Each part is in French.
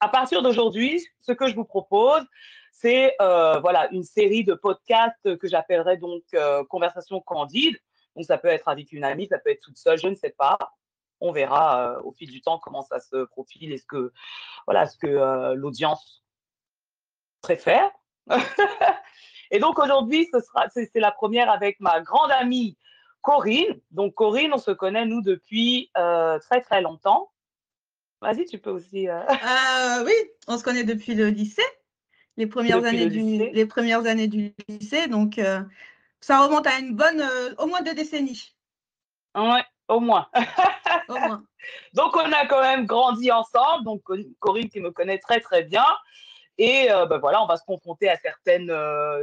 à partir d'aujourd'hui, ce que je vous propose, c'est euh, voilà une série de podcasts que j'appellerais donc euh, conversation candide. Donc ça peut être avec une amie, ça peut être toute seule, je ne sais pas. On verra euh, au fil du temps comment ça se profile et ce que voilà ce que l'audience préfère. et donc aujourd'hui, ce sera c'est la première avec ma grande amie Corinne. Donc Corinne, on se connaît nous depuis très très longtemps. Vas-y, tu peux aussi. oui, on se connaît depuis le lycée les premières, années du, les premières années du lycée. Donc, euh, ça remonte à une bonne, euh, au moins deux décennies. Ouais, au moins. au moins. Donc, on a quand même grandi ensemble. Donc, Corinne qui me connaît très, très bien. Et euh, ben voilà, on va se confronter à certaines,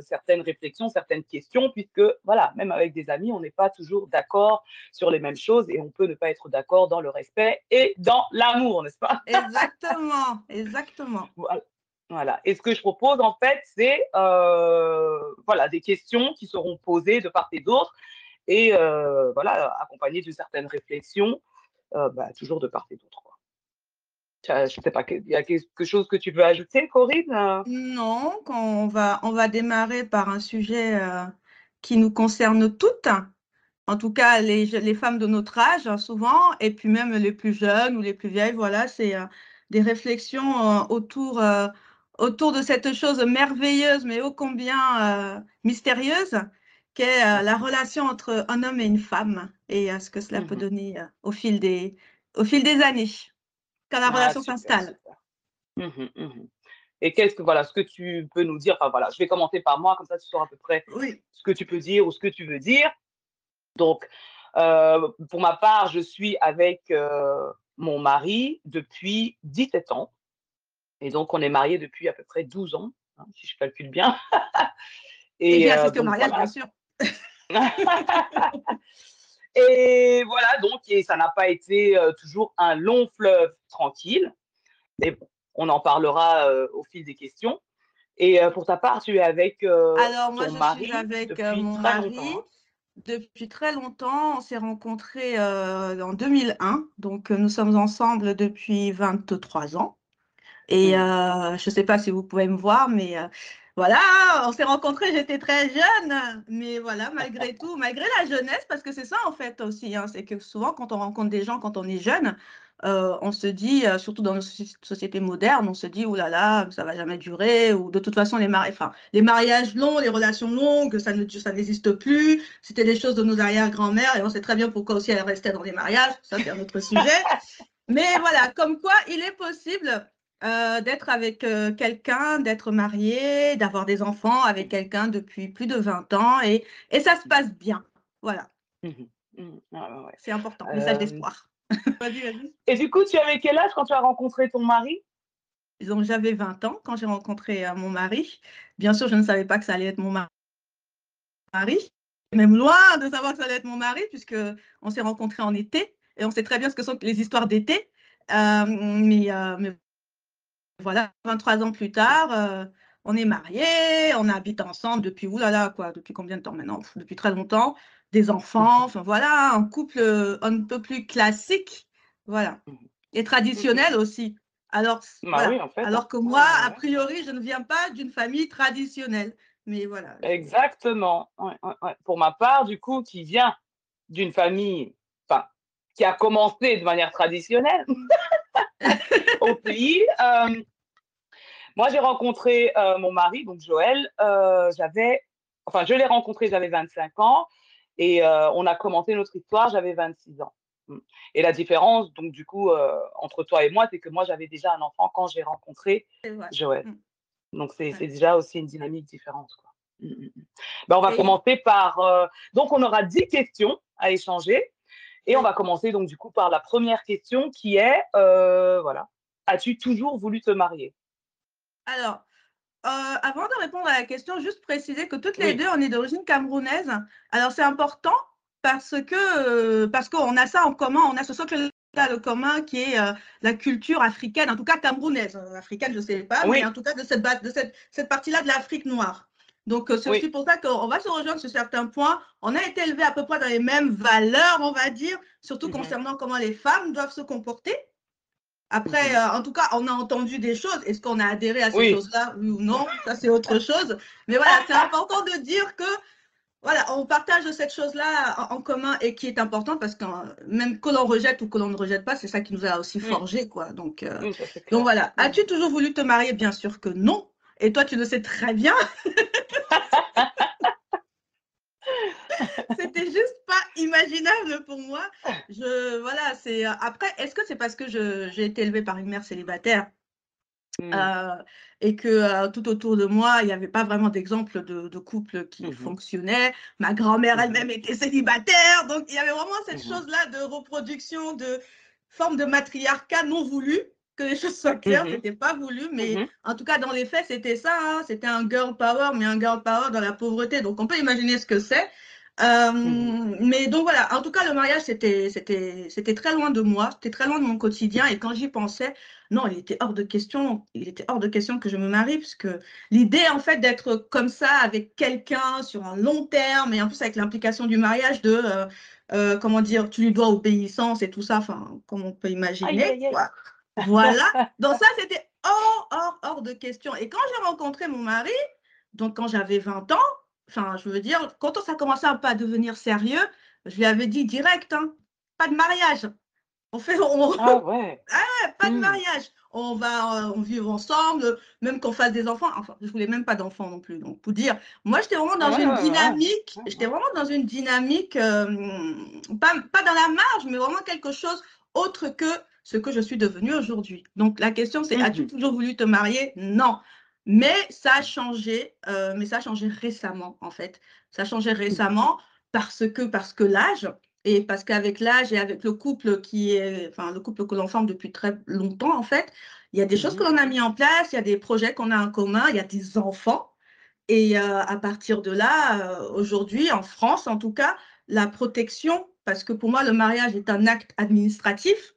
certaines réflexions, certaines questions, puisque voilà, même avec des amis, on n'est pas toujours d'accord sur les mêmes choses et on peut ne pas être d'accord dans le respect et dans l'amour, n'est-ce pas? Exactement, exactement. Voilà. Voilà. Et ce que je propose, en fait, c'est euh, voilà, des questions qui seront posées de part et d'autre et euh, voilà, accompagnées d'une certaine réflexion, euh, bah, toujours de part et d'autre. Je ne sais pas, il y a quelque chose que tu veux ajouter, Corinne Non, on va, on va démarrer par un sujet qui nous concerne toutes, en tout cas les, les femmes de notre âge, hein, souvent, et puis même les plus jeunes ou les plus vieilles. Voilà, c'est des réflexions autour autour de cette chose merveilleuse, mais ô combien euh, mystérieuse, qu'est euh, la relation entre un homme et une femme et euh, ce que cela peut mmh donner au, fil des, au fil des années, quand la ah, relation s'installe. Mmh mmh et qu'est-ce que voilà, ce que tu peux nous dire Enfin voilà, je vais commenter par moi, comme ça tu sauras à peu près ce que tu peux dire ou ce que tu veux dire. Donc, pour ma part, je suis avec mon mari depuis 17 ans. Et donc, on est mariés depuis à peu près 12 ans, hein, si je calcule bien. et, bien, c'est au mariage, bien sûr. et voilà, donc, et ça n'a pas été euh, toujours un long fleuve tranquille. Mais on en parlera euh, au fil des questions. Et euh, pour ta part, tu es avec Alors, moi, je suis avec mon mari depuis très longtemps. On s'est rencontrés en 2001. Donc, nous sommes ensemble depuis 23 ans. Et mmh. je ne sais pas si vous pouvez me voir, mais voilà, on s'est rencontrés, j'étais très jeune, mais voilà, malgré tout, malgré la jeunesse, parce que c'est ça en fait aussi, hein, c'est que souvent quand on rencontre des gens quand on est jeune, euh, on se dit, surtout dans nos sociétés modernes, on se dit, oulala, là là, ça va jamais durer, ou de toute façon, les, mari enfin, les mariages longs, les relations longues, ça ne ça n'existe plus, c'était des choses de nos arrière-grand-mères, et on sait très bien pourquoi aussi elles restaient dans les mariages, ça c'est un autre sujet. Mais voilà, comme quoi il est possible euh, d'être avec euh, quelqu'un, d'être marié, d'avoir des enfants avec quelqu'un depuis plus de 20 ans et, et ça se passe bien. Voilà. Mmh mmh. C'est important, message d'espoir. vas-y, vas-y. Et du coup, tu avais quel âge quand tu as rencontré ton mari? Donc, j'avais 20 ans quand j'ai rencontré euh, mon mari. Bien sûr, je ne savais pas que ça allait être mon mari. Même loin de savoir que ça allait être mon mari, puisque on s'est rencontrés en été et on sait très bien ce que sont les histoires d'été. mais, mais voilà, 23 ans plus tard, euh, on est mariés, on habite ensemble depuis, oulala, quoi, depuis combien de temps maintenant? Depuis très longtemps, des enfants, enfin voilà, un couple euh, un peu plus classique, voilà, et traditionnel aussi. Alors, bah alors que moi, a priori, je ne viens pas d'une famille traditionnelle. Mais voilà. Exactement. Pour ma part, du coup, qui vient d'une famille, enfin, qui a commencé de manière traditionnelle, au pays. Euh, moi, j'ai rencontré euh, mon mari, donc Joël, euh, j'avais, enfin, je l'ai rencontré, j'avais 25 ans, et on a commencé notre histoire, j'avais 26 ans. Mm. Et la différence, donc, du coup, entre toi et moi, c'est que moi, j'avais déjà un enfant quand j'ai rencontré Joël. Mm. Donc, c'est déjà aussi une dynamique différente. Quoi. Mm, ben, on va commencer par. donc, on aura 10 questions à échanger. Et on va commencer donc du coup par la première question qui est, euh, voilà, as-tu toujours voulu te marier? Alors, euh, avant de répondre à la question, juste préciser que toutes les deux, on est d'origine camerounaise. Alors, c'est important parce que euh, parce qu'on a ça en commun, on a ce socle là commun qui est la culture africaine, en tout cas camerounaise, africaine, je ne sais pas, mais en tout cas de cette, de cette, cette partie-là de l'Afrique noire. Donc, euh, c'est aussi pour ça qu'on va se rejoindre sur certains points. On a été élevé à peu près dans les mêmes valeurs, on va dire, surtout mhm. concernant comment les femmes doivent se comporter. Après, mhm. euh, en tout cas, on a entendu des choses. Est-ce qu'on a adhéré à ces choses-là, oui ou non? Ça, c'est autre chose. Mais voilà, c'est important de dire que voilà, on partage cette chose-là en, commun et qui est importante parce que même que l'on rejette ou que l'on ne rejette pas, c'est ça qui nous a aussi forgé, quoi. Donc, euh, donc voilà. As-tu toujours voulu te marier? Bien sûr que non. Et toi, tu le sais très bien. C'était juste pas imaginable pour moi. Je, voilà, c'est après. Est-ce que c'est parce que j'ai été élevée par une mère célibataire Mmh. Euh, et que euh, tout autour de moi, il n'y avait pas vraiment d'exemple de, de, couple qui mmh fonctionnait. Ma grand-mère mmh elle-même était célibataire, donc il y avait vraiment cette chose-là de reproduction, de forme de matriarcat non voulu, que les choses soient claires, c'était pas voulu, mais en tout cas dans les faits, c'était ça, hein. c'était un girl power, mais un girl power dans la pauvreté. Donc on peut imaginer ce que c'est. Euh, mais donc voilà, en tout cas, le mariage, c'était, très loin de moi, c'était très loin de mon quotidien. Et quand j'y pensais, non, il était hors de question, il était hors de question que je me marie, parce que l'idée, en fait, d'être comme ça avec quelqu'un sur un long terme, et en plus avec l'implication du mariage de, euh, euh, comment dire, tu lui dois obéissance et tout ça, enfin, comme on peut imaginer. Voilà. Donc ça, c'était hors, hors, hors de question. Et quand j'ai rencontré mon mari, donc quand j'avais 20 ans, enfin, je veux dire, quand ça commençait un peu à devenir sérieux, je lui avais dit direct, hein, pas de mariage. On fait, Ah ouais. ah, pas de hmm. mariage. On va on vivre ensemble, même qu'on fasse des enfants. Enfin, je voulais même pas d'enfants non plus. Donc, pour dire, moi, j'étais vraiment dans une dynamique. J'étais vraiment dans une dynamique, euh, pas, pas dans la marge, mais vraiment quelque chose autre que ce que je suis devenue aujourd'hui. Donc, la question, c'est, as-tu mhm. toujours voulu te marier? Non. Mais ça a changé, euh, mais ça a changé récemment, en fait. Ça a changé récemment parce que, parce que l'âge, et parce qu'avec l'âge et avec le couple qui est, enfin, le couple que l'on forme depuis très longtemps, en fait, il y a des choses que l'on a mis en place, il y a des projets qu'on a en commun, il y a des enfants. Et euh, à partir de là, euh, aujourd'hui, en France en tout cas, la protection, parce que pour moi, le mariage est un acte administratif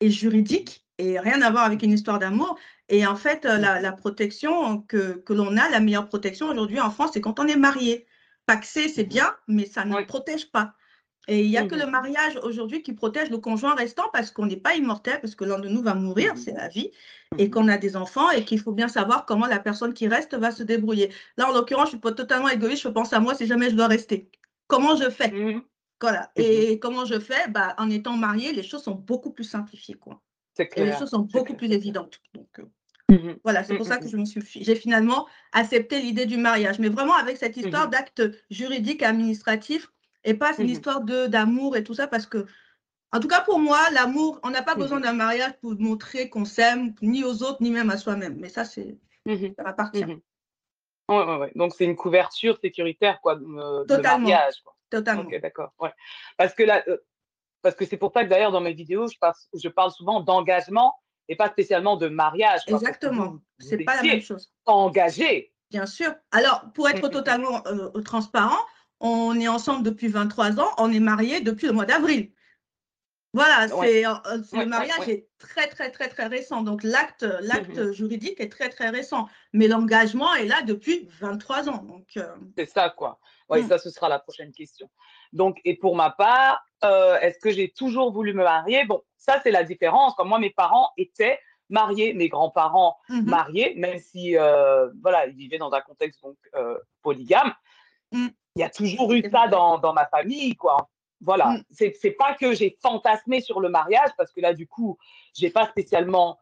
et juridique et rien à voir avec une histoire d'amour. Et en fait, euh, la, protection que, que l'on a, la meilleure protection aujourd'hui en France, c'est quand on est marié. Paxé, c'est mmh bien, mais ça ne protège pas. Et il n'y a que mmh le mariage aujourd'hui qui protège le conjoint restant parce qu'on n'est pas immortel, parce que l'un de nous va mourir, mmh c'est la vie, et qu'on a des enfants et qu'il faut bien savoir comment la personne qui reste va se débrouiller. Là, en l'occurrence, je ne suis pas totalement égoïste, je pense à moi si jamais je dois rester. Comment je fais? Voilà. Et comment je fais? Bah, En étant marié, les choses sont beaucoup plus simplifiées. Quoi. Et les choses sont beaucoup plus évidentes. Donc, euh, Mmh voilà, c'est pour mmh, ça mmh, que je me suis, j'ai finalement accepté l'idée du mariage, mais vraiment avec cette histoire d'acte juridique administratif et pas une histoire de d'amour et tout ça, parce que, en tout cas pour moi, l'amour, on n'a pas besoin d'un mariage pour montrer qu'on s'aime, ni aux autres, ni même à soi-même. Mais ça, c'est, ça m'appartient. Ouais, ouais, ouais. Donc c'est une couverture sécuritaire, quoi, de, Totalement. mariage. Quoi. Totalement. Ok, d'accord. Ouais. Parce que là, euh, parce que c'est pour ça que d'ailleurs dans mes vidéos, je, passe, je parle souvent d'engagement et pas spécialement de mariage. Exactement. C'est pas la même chose. Engagé. Bien sûr. Alors, pour être totalement euh, transparent, on est ensemble depuis 23 ans, on est mariés depuis le mois d'avril. Voilà, c'est euh, euh, le mariage est très très très très récent. Donc l'acte l'acte mhm. juridique est très très récent, mais l'engagement est là depuis 23 ans. Donc c'est ça quoi. Oui, mm. ça ce sera la prochaine question. Donc et pour ma part, est-ce que j'ai toujours voulu me marier? Bon, ça, c'est la différence. Comme moi, mes parents étaient mariés, mes grands-parents mmh mariés, même si euh, voilà, ils vivaient dans un contexte donc euh, polygame. Mmh. Il y a toujours eu ça dans, dans ma famille, quoi. Voilà, mmh. c'est pas que j'ai fantasmé sur le mariage, parce que là, du coup, j'ai pas spécialement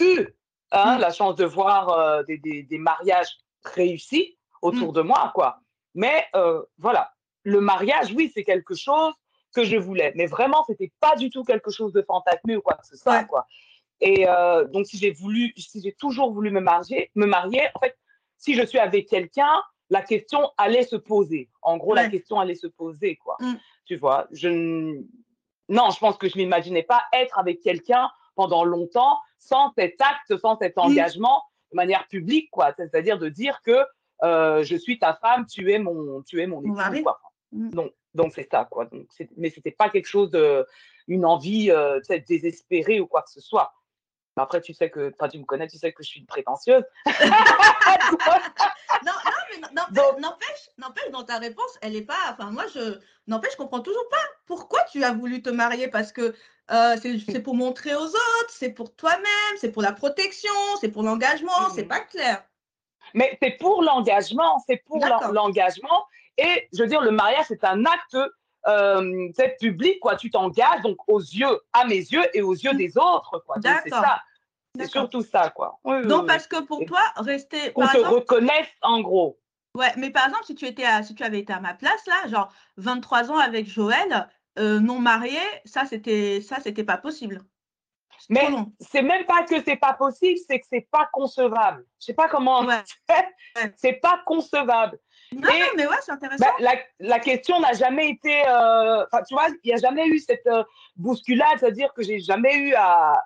eu hein, la chance de voir euh, des, des, des, mariages réussis autour de moi, quoi. Mais voilà, le mariage, oui, c'est quelque chose que je voulais. Mais vraiment, c'était pas du tout quelque chose de fantasmé ou quoi que ce soit, quoi. Et euh, donc, si j'ai voulu, si j'ai toujours voulu me marier, me marier, en fait, si je suis avec quelqu'un, la question allait se poser. En gros, la question allait se poser, quoi. Mm. Tu vois, je non, je pense que je m'imaginais pas être avec quelqu'un pendant longtemps sans cet acte, sans cet engagement de manière publique, quoi. C'est-à-dire de dire que euh, je suis ta femme, tu es mon, tu es mon époux, quoi. Mm. Non, donc c'est ça, quoi. Donc, mais c'était pas quelque chose de, une envie euh, désespérée ou quoi que ce soit. Après, tu sais que, toi, tu me connais, tu sais que je suis une prétentieuse. non, non, n'empêche, n'empêche, dans ta réponse, elle n'est pas. Enfin, moi, je n'empêche, je comprends toujours pas pourquoi tu as voulu te marier? Parce que euh, c'est pour montrer aux autres, c'est pour toi-même, c'est pour la protection, c'est pour l'engagement, c'est mmh. pas clair. Mais c'est pour l'engagement, c'est pour l'engagement. Et je veux dire, le mariage, c'est un acte euh, public, quoi. Tu t'engages donc aux yeux, à mes yeux et aux yeux mmh. des autres, quoi. C'est ça. C'est surtout ça, quoi. donc, parce que pour toi, rester. Qu'on te reconnaisse, en gros. Ouais, mais par exemple, si tu, étais si tu avais été à ma place, là, genre 23 ans avec Joël, euh, non marié, ça, c'était ça, c'était pas possible. Mais c'est même pas que c'est pas possible, c'est que c'est pas concevable. Je sais pas comment. Ouais. c'est pas concevable. Non, mais ouais, c'est intéressant. Bah, la, question n'a jamais été. Euh, tu vois, il n'y a jamais eu cette euh, bousculade, c'est-à-dire que j'ai jamais eu à.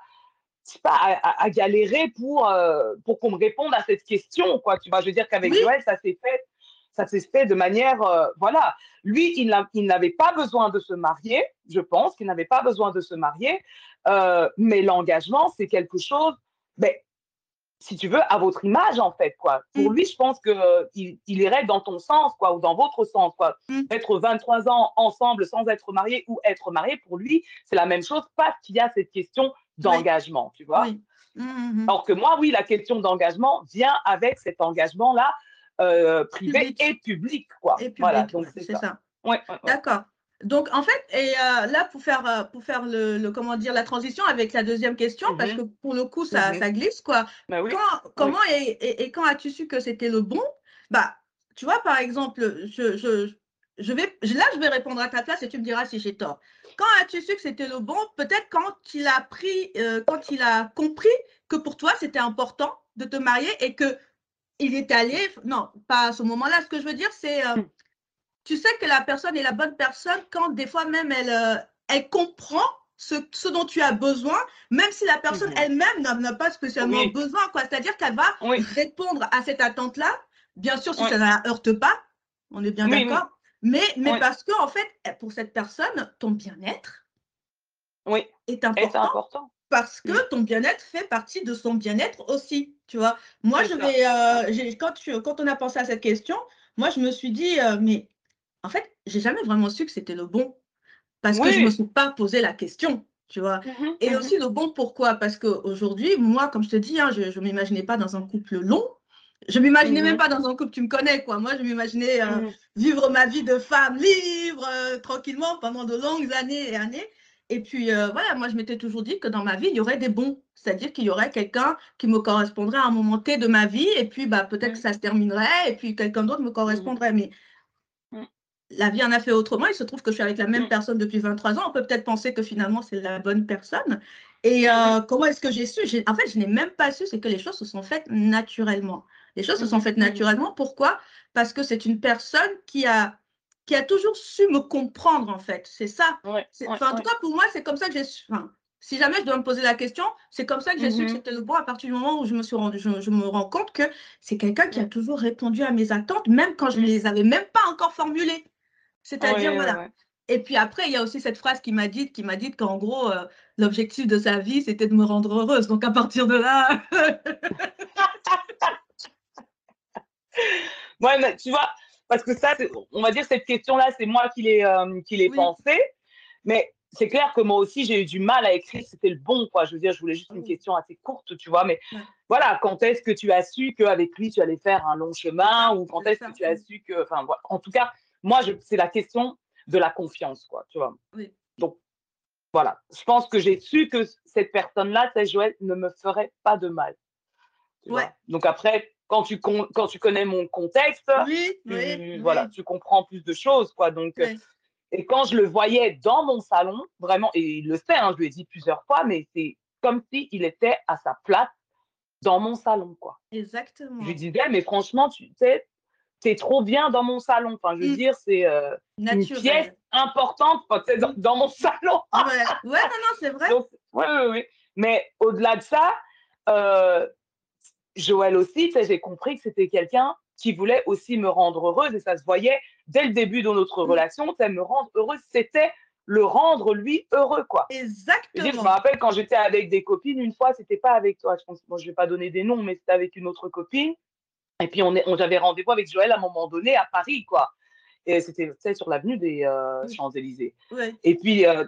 Pas, à, galérer pour, euh, pour qu'on me réponde à cette question, quoi. Tu vois, je veux dire qu'avec Joël, ça s'est fait, ça s'est fait de manière, voilà. Lui, il n'avait pas besoin de se marier, je pense qu'il n'avait pas besoin de se marier, mais l'engagement, c'est quelque chose, ben, si tu veux, à votre image, en fait, quoi. Pour mm. lui, je pense qu'il il irait dans ton sens, quoi, ou dans votre sens, quoi. Mm. Être 23 ans ensemble sans être marié ou être marié, pour lui, c'est la même chose parce qu'il y a cette question d'engagement, tu vois. Mm, Alors que moi, oui, la question d'engagement vient avec cet engagement-là, euh, privé et public, quoi. Et public, voilà, donc c'est ça. Ouais, D'accord. Donc, en fait, et euh, là, pour faire, euh, pour faire le, comment dire, la transition avec la deuxième question, parce que pour le coup, ça, ça glisse, quoi. Bah comment et, et, quand as-tu su que c'était le bon? Bah, tu vois, par exemple, je, je, je vais, là, je vais répondre à ta place et tu me diras si j'ai tort. Quand as-tu su que c'était le bon? Peut-être quand il a pris, euh, quand il a compris que pour toi, c'était important de te marier et que il est allé, non, pas à ce moment-là. Ce que je veux dire, c'est hmm tu sais que la personne est la bonne personne quand des fois même elle, euh, elle comprend ce, ce, dont tu as besoin, même si la personne mhm. elle-même n'a pas spécialement besoin. C'est-à-dire qu'elle va répondre à cette attente-là, bien sûr si ça ne la heurte pas, on est bien d'accord, mais, mais parce que en fait, pour cette personne, ton bien-être est important. Parce que ton bien-être fait partie de son bien-être aussi, tu vois. Moi, je vais, euh, quand, tu, quand on a pensé à cette question, moi, je me suis dit, euh, mais en fait, j'ai jamais vraiment su que c'était le bon parce que je ne me suis pas posé la question, tu vois. Mmh et mmh aussi le bon pourquoi? Parce qu'aujourd'hui, moi, comme je te dis, hein, je ne m'imaginais pas dans un couple long. Je ne m'imaginais même mmh pas dans un couple, tu me connais, quoi. Moi, je m'imaginais euh, vivre ma vie de femme libre, euh, tranquillement, pendant de longues années et années. Et puis, euh, voilà, moi, je m'étais toujours dit que dans ma vie, il y aurait des bons. C'est-à-dire qu'il y aurait quelqu'un qui me correspondrait à un moment T de ma vie. Et puis, bah, peut-être que ça se terminerait. Et puis, quelqu'un d'autre me correspondrait. Mais la vie en a fait autrement. Il se trouve que je suis avec la même personne depuis 23 ans. On peut peut-être penser que finalement, c'est la bonne personne. Et euh, comment est-ce que j'ai su? En fait, je n'ai même pas su, c'est que les choses se sont faites naturellement. Les choses se sont faites mm. naturellement. Pourquoi? Parce que c'est une personne qui a, qui a toujours su me comprendre, en fait. C'est ça. en tout cas, pour moi, c'est comme ça que j'ai su. si jamais je dois me poser la question, c'est comme ça que j'ai su que mm-hmm. c'était le bon à partir du moment où je me, suis rendu, je, me rends compte que c'est quelqu'un qui a toujours répondu à mes attentes, même quand je ne les avais même pas encore formulées. C'est-à-dire, voilà. Et puis après, il y a aussi cette phrase qui m'a dit, qui m'a dit qu'en gros, euh, l'objectif de sa vie, c'était de me rendre heureuse. Donc à partir de là. ouais, mais tu vois, parce que ça, on va dire cette question-là, c'est moi qui l'ai euh, qui l'ai pensée. Mais c'est clair que moi aussi, j'ai eu du mal à écrire, c'était le bon, quoi. Je veux dire, je voulais juste une question assez courte, tu vois. Mais voilà, quand est-ce que tu as su qu'avec lui, tu allais faire un long chemin Ou quand est-ce que tu as su que. Enfin, voilà. En tout cas, moi, c'est la question de la confiance, quoi, tu vois. Donc, voilà. Je pense que j'ai su que cette personne-là, cette Joël, ne me ferait pas de mal. Donc après, quand tu, quand tu connais mon contexte, tu, voilà, tu comprends plus de choses, quoi. Donc, euh, et quand je le voyais dans mon salon, vraiment, et il le sait, hein, je lui ai dit plusieurs fois, mais c'est comme s'il était à sa place dans mon salon, quoi. Exactement. Je lui disais, mais franchement, tu sais, c'est trop bien dans mon salon. Enfin, je veux mmh. dire, c'est euh, une pièce importante dans, dans, mon salon. ouais. non, non, c'est vrai. Oui, oui, oui. Mais au-delà de ça, euh, Joël aussi, j'ai compris que c'était quelqu'un qui voulait aussi me rendre heureuse et ça se voyait dès le début de notre mmh. relation. Me rendre heureuse, c'était le rendre lui heureux, quoi. Exactement. Je, me rappelle quand j'étais avec des copines, une fois, c'était pas avec toi, je pense, moi je vais pas donner des noms, mais c'était avec une autre copine. Et puis, on, est, on j'avais rendez-vous avec Joël à un moment donné à Paris, quoi. Et c'était sur l'avenue des euh, Champs-Élysées. Et puis, euh,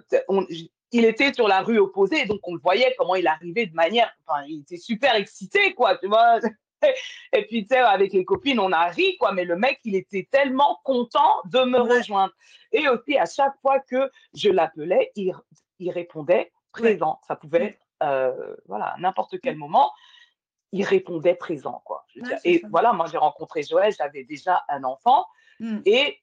il était sur la rue opposée, donc on le voyait comment il arrivait de manière. Enfin, il était super excité, quoi, tu vois. Et puis, tu sais, avec les copines, on a ri, quoi, mais le mec, il était tellement content de me rejoindre. Et aussi, à chaque fois que je l'appelais, il, il, répondait présent. Ça pouvait être, euh, voilà, n'importe quel moment il répondait présent. Quoi. et voilà, moi j'ai rencontré Joël, j'avais déjà un enfant. Mmh. Et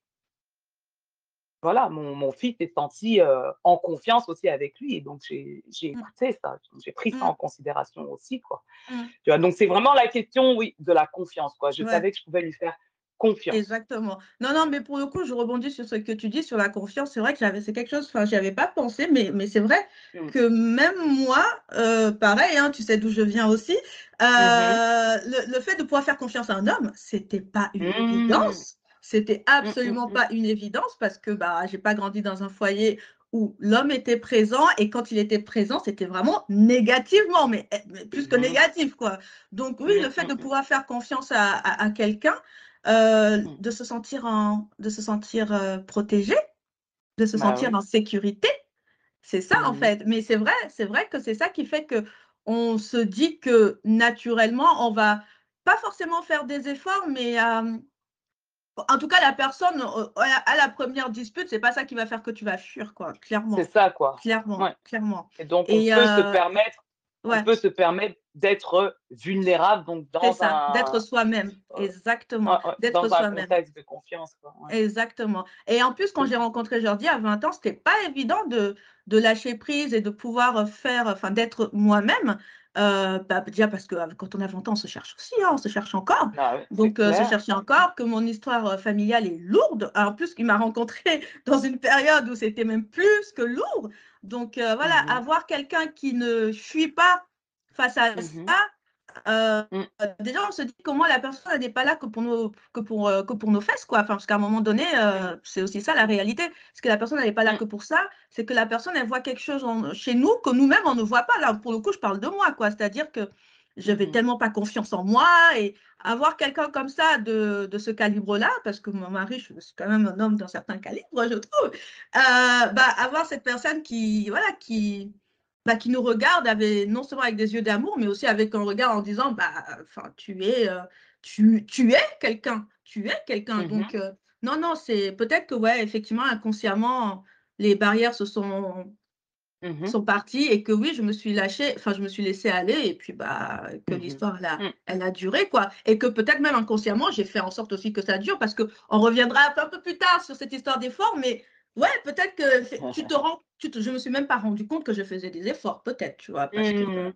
voilà, mon, mon fils s'est senti euh, en confiance aussi avec lui. Et donc j'ai mmh. écouté ça, j'ai pris ça mmh. en considération aussi. Quoi. Tu vois, donc c'est vraiment la question, oui, de la confiance. Quoi. Je savais que je pouvais lui faire confiance. Exactement. Non, non, mais pour le coup, je rebondis sur ce que tu dis sur la confiance. C'est vrai que c'est quelque chose, enfin, j'y avais pas pensé, mais, mais c'est vrai mmh. que même moi, euh, pareil, hein, tu sais d'où je viens aussi, mmh euh, le, fait de pouvoir faire confiance à un homme, c'était pas une mmh. évidence. C'était absolument pas une évidence parce que bah, j'ai pas grandi dans un foyer où l'homme était présent et quand il était présent, c'était vraiment négativement, mais, eh, plus que négatif, quoi. Donc oui, le fait de pouvoir faire confiance à, à quelqu'un, euh, de se sentir, en, de se sentir euh, protégé, de se bah sentir en sécurité. C'est ça en fait. Mais c'est vrai, c'est vrai que c'est ça qui fait que on se dit que naturellement, on va pas forcément faire des efforts, mais en tout cas, la personne à la première dispute, c'est pas ça qui va faire que tu vas fuir, quoi. Clairement. C'est ça, quoi. Clairement, clairement. Et donc, on peut se permettre on peut se permettre d'être vulnérable donc dans ça, d'être soi-même exactement d'être soi-même un contexte de confiance exactement et en plus quand j'ai rencontré Jordi à 20 ans c'était pas évident de, de lâcher prise et de pouvoir faire enfin d'être moi-même euh, bah, déjà parce que quand on a 20 ans on se cherche aussi hein, on se cherche encore. Ah donc euh, se chercher encore que mon histoire euh, familiale est lourde. En plus il m'a rencontré dans une période où c'était même plus que lourd. Donc euh, voilà, mmh avoir quelqu'un qui ne fuit pas face à mmh ça, euh, mmh. déjà on se dit comment la personne n'est pas là que pour nos, que pour, euh, que pour nos fesses, quoi. Enfin, parce qu'à un moment donné, c'est aussi ça la réalité. Parce que la personne n'est pas là que pour ça, c'est que la personne, elle voit quelque chose chez nous que nous-mêmes, on ne voit pas. Là, pour le coup, je parle de moi, quoi. C'est-à-dire que je n'avais tellement pas confiance en moi et avoir quelqu'un comme ça de, de ce calibre-là, parce que mon mari, je suis quand même un homme d'un certain calibre, je trouve, euh, bah, avoir cette personne qui, voilà, qui, bah, qui nous regarde avec, non seulement avec des yeux d'amour, mais aussi avec un regard en disant, bah, enfin, tu es, euh, tu, tu es quelqu'un, tu es quelqu'un. Mmh Donc, euh, non, non, c'est peut-être que, ouais, effectivement, inconsciemment, les barrières se sont Mmh sont partis et que oui, je me suis lâchée, enfin, je me suis laissée aller et puis bah, que mmh l'histoire, elle, mmh. elle, a duré, quoi. Et que peut-être même inconsciemment, j'ai fait en sorte aussi que ça dure parce qu'on reviendra un peu plus tard sur cette histoire d'effort, mais ouais, peut-être que tu te rends, tu te, je me suis même pas rendu compte que je faisais des efforts, peut-être, tu vois, parce que,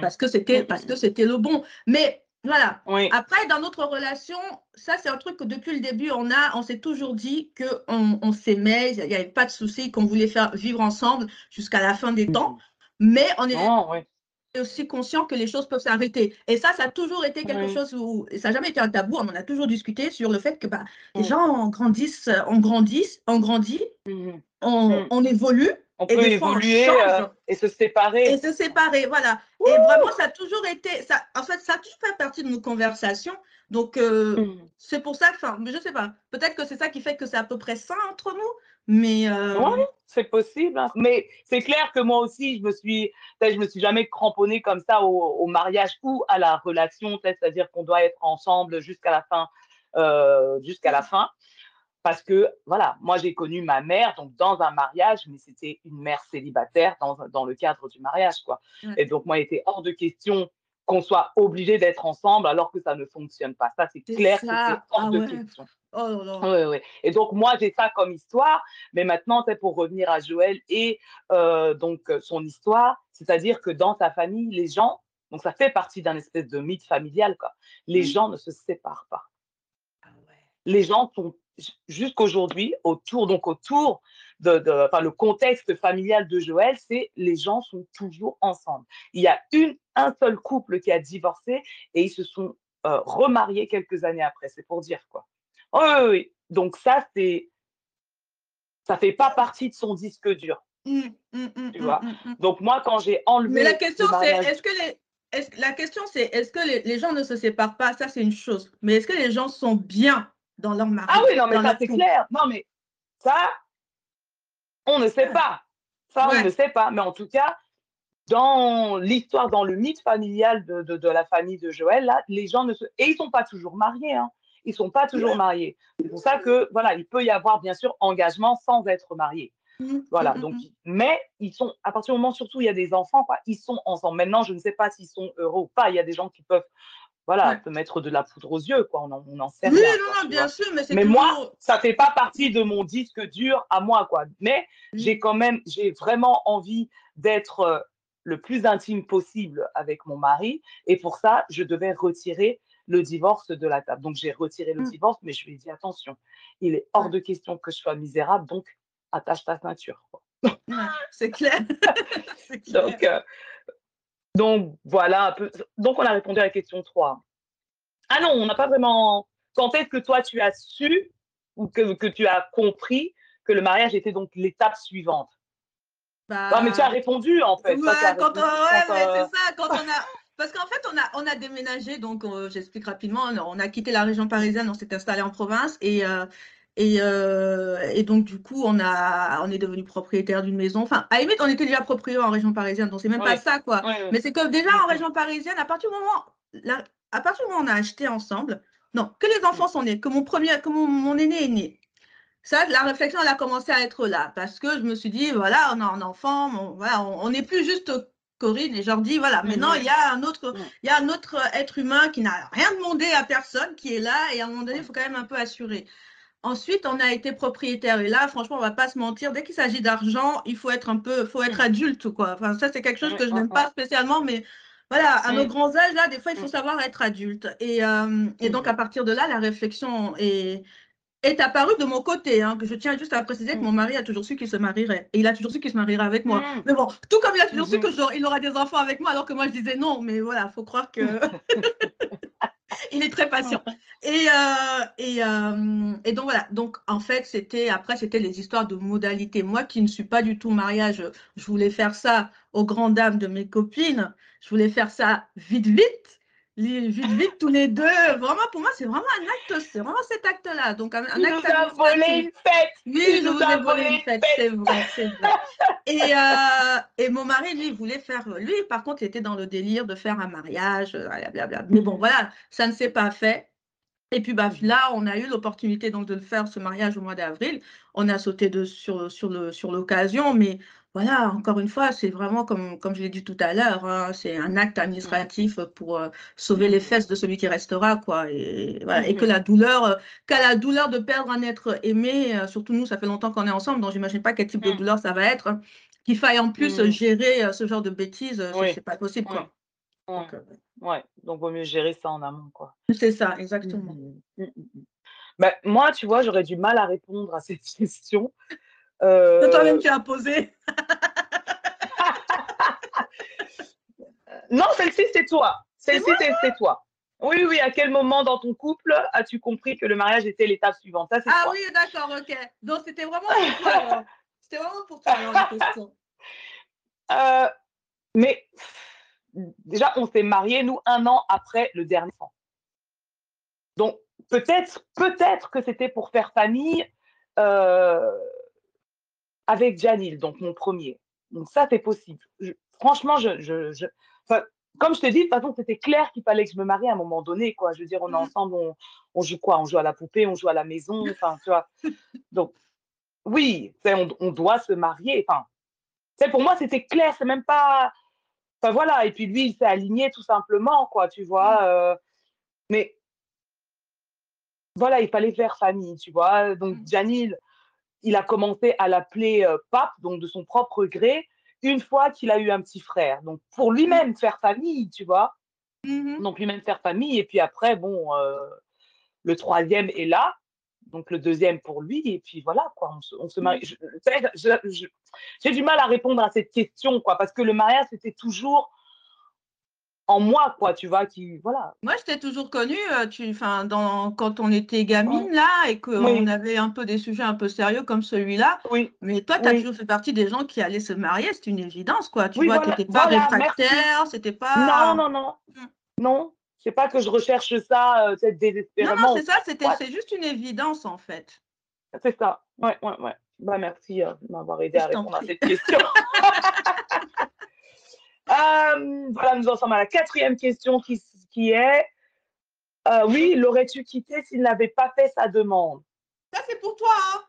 parce que c'était, parce que c'était le bon. Mais voilà. Après, dans notre relation, ça, c'est un truc que depuis le début, on a, on s'est toujours dit qu'on on, s'aimait, il n'y avait pas de souci, qu'on voulait faire vivre ensemble jusqu'à la fin des temps. Mais on est oh, aussi conscient que les choses peuvent s'arrêter. Et ça, ça a toujours été quelque chose où, ça n'a jamais été un tabou, on en a toujours discuté sur le fait que bah, les gens grandissent, on grandit, on grandit, mm. on, mm. on évolue on peut évoluer euh, et se séparer. Et se séparer, voilà. Et vraiment, ça a toujours été, ça, en fait, ça a toujours fait partie de nos conversations. Donc, euh, mm. c'est pour ça, enfin, je sais pas, peut-être que c'est ça qui fait que c'est à peu près ça entre nous, mais... Euh... Oui, c'est possible. Hein. Mais c'est clair que moi aussi, je me suis, je me suis jamais cramponnée comme ça au, mariage ou à la relation, c'est-à-dire qu'on doit être ensemble jusqu'à la fin, euh, jusqu'à la fin parce que voilà, moi j'ai connu ma mère donc dans un mariage, mais c'était une mère célibataire dans, dans, le cadre du mariage quoi. Et donc moi il était hors de question qu'on soit obligé d'être ensemble alors que ça ne fonctionne pas. Ça c'est clair, c'était hors ah de question. Oh Oui, oui. Et donc moi j'ai ça comme histoire, mais maintenant c'est pour revenir à Joël et euh, donc son histoire, c'est-à-dire que dans sa famille les gens, donc ça fait partie d'un espèce de mythe familial quoi. Les mmh. gens ne se séparent pas. Ah les gens sont jusqu'aujourd'hui, autour, donc autour de, enfin, le contexte familial de Joël, c'est les gens sont toujours ensemble. Il y a une, un seul couple qui a divorcé et ils se sont euh, remariés quelques années après. C'est pour dire quoi. oui, oui, Donc ça, c'est, ça fait pas partie de son disque dur. Mmh, mmh, mmh, tu vois? Donc moi, quand j'ai enlevé. Mais la question, c'est est-ce que les la question, c'est est-ce que les, gens ne se séparent pas? Ça, c'est une chose. Mais est-ce que les gens sont bien dans leur mariage Ah oui, non, mais ça, c'est clair. Non, mais ça, on ne sait pas. Ça, on ne sait pas. Mais en tout cas, dans l'histoire, dans le mythe familial de, de, la famille de Joël, là, les gens ne se... Et ils ne sont pas toujours mariés. Hein. Ils ne sont pas toujours mariés. C'est pour ça que, voilà, il peut y avoir, bien sûr, engagement sans être marié. Mmh, voilà, mmh, donc, mmh, mais ils sont, à partir du moment, surtout, il y a des enfants, quoi, ils sont ensemble. Maintenant, je ne sais pas s'ils sont heureux ou pas. Il y a des gens qui peuvent, voilà, te mettre de la poudre aux yeux, quoi. On en, sait rien. Oui, non, non, bien sûr, mais Mais moi, ça fait pas partie de mon disque dur à moi, quoi. Mais j'ai quand même, j'ai vraiment envie d'être euh, le plus intime possible avec mon mari. Et pour ça, je devais retirer le divorce de la table. Donc, j'ai retiré le divorce, mais je lui ai dit, attention, il est hors de question que je sois misérable. Donc, attache ta ceinture. c'est clair. donc, euh, donc, voilà un peu. Donc, on a répondu à la question 3. Ah non, on n'a pas vraiment. Quand est-ce que toi, tu as su ou que, que tu as compris que le mariage était donc l'étape suivante? Bah... mais tu as répondu en fait. Ouais, quand ouais, c'est ça. Quand on a. Parce qu'en fait, on a, on a déménagé, donc euh, j'explique rapidement. On a quitté la région parisienne, on s'est installé en province et, euh, euh, et, donc, du coup, on, a, on est devenu propriétaire d'une maison. Enfin, à limite, on était déjà propriétaire en région parisienne, donc c'est même pas ça, quoi. Mais c'est que déjà en région parisienne, à partir du moment, à partir du moment où on a acheté ensemble, non, que les enfants sont nés, que mon premier, que mon, aîné est né. Ça, la réflexion, elle a commencé à être là, parce que je me suis dit, voilà, on a un enfant, voilà, on n'est plus juste Corinne et Jordi, voilà. Maintenant, il y a un autre, il y a un autre être humain qui n'a rien demandé à personne, qui est là, et à un moment donné, il faut quand même un peu assurer. Ensuite, on a été propriétaire. Et là, franchement, on va pas se mentir. Dès qu'il s'agit d'argent, il faut être un peu, faut être adulte, quoi. Enfin, ça, c'est quelque chose que je n'aime pas spécialement, mais voilà, à nos grands âges, là, des fois, il faut savoir être adulte. Et, euh, et donc, à partir de là, la réflexion est, est apparue de mon côté. Hein, que je tiens juste à préciser que mon mari a toujours su qu'il se marierait. Et il a toujours su qu'il se marierait avec moi. Mm. Mais bon, tout comme il a toujours su qu'il aura des enfants avec moi, alors que moi, je disais non. Mais voilà, il faut croire que. il est très patient. Et, euh, et, euh, et, donc voilà, donc en fait, c'était après, c'était les histoires de modalités. Moi qui ne suis pas du tout mariage, je voulais faire ça aux grandes dames de mes copines, je voulais faire ça vite, vite vite, vite, tous les deux. Vraiment, pour moi, c'est vraiment un acte, c'est vraiment cet acte-là. Donc, un, un acte. Nous volé une fête. Oui, je vous ai volé une fête, c'est vrai, c'est vrai. Et, euh, et mon mari, lui, il voulait faire. Lui, par contre, il était dans le délire de faire un mariage, blablabla. Mais bon, voilà, ça ne s'est pas fait. Et puis bah, là, on a eu l'opportunité donc de faire ce mariage au mois d'avril. On a sauté de, sur, sur l'occasion, sur mais voilà, encore une fois, c'est vraiment comme, comme je l'ai dit tout à l'heure, hein, c'est un acte administratif pour euh, sauver les fesses de celui qui restera, quoi. Et, voilà, et que la douleur, euh, qu'à la douleur de perdre un être aimé, euh, surtout nous, ça fait longtemps qu'on est ensemble, donc j'imagine pas quel type de douleur ça va être, hein, qu'il faille en plus gérer ce genre de bêtises, c'est pas possible, quoi. Donc, ouais, donc vaut mieux gérer ça en amont, quoi. C'est ça, exactement. Mmh, mmh, mmh, bah, moi, tu vois, j'aurais du mal à répondre à cette question c'est toi-même qui as posé. non, celle-ci, c'est toi. Celle-ci, c'est toi. Oui, oui, à quel moment dans ton couple as-tu compris que le mariage était l'étape suivante? Ça, Ah oui, d'accord, ok. Donc, c'était vraiment pour toi. C'était vraiment pour toi, alors, la question. Euh, mais déjà, on s'est mariés, nous, un an après le dernier enfant. Donc, peut-être peut-être que c'était pour faire famille. Euh, avec Janil, donc mon premier. Donc ça, c'est possible. franchement, je, je, comme je te dis, de toute façon, c'était clair qu'il fallait que je me marie à un moment donné. Quoi. Je veux dire, on est mmh. ensemble, on, joue quoi? On joue à la poupée, on joue à la maison. Enfin, tu vois. Donc, oui, on, on, doit se marier. Enfin, pour moi, c'était clair. C'est même pas. Enfin, voilà. Et puis lui, il s'est aligné tout simplement, quoi, tu vois. Mmh. Euh, mais voilà, il fallait faire famille, tu vois. Donc, mmh. Janil, il a commencé à l'appeler euh, pape, donc de son propre gré, une fois qu'il a eu un petit frère. Donc pour lui-même faire famille, tu vois. Mmh donc lui-même faire famille. Et puis après, bon, euh, le troisième est là. Donc le deuxième pour lui. Et puis voilà, quoi, on se, marie. J'ai du mal à répondre à cette question, quoi, parce que le mariage, c'était toujours en moi, quoi, tu vois, qui, voilà. Moi, je t'ai toujours connue, euh, tu, dans, quand on était gamine, là, et qu'on avait un peu des sujets un peu sérieux comme celui-là. Oui. Mais toi, tu as toujours fait partie des gens qui allaient se marier, c'est une évidence, quoi. Tu vois, tu n'étais pas réfractaire, c'était pas. Non, non, non. Mmh. Non, c'est pas que je recherche ça euh, désespérément. Non, non c'est ça, c'était, c'est juste une évidence, en fait. C'est ça, ouais, ouais, ouais. Bah, merci euh, de m'avoir aidé à répondre à cette question. Euh, voilà, nous en sommes à la quatrième question qui, qui est Oui, l'aurais-tu quitté s'il n'avait pas fait sa demande? Ça, c'est pour toi. Hein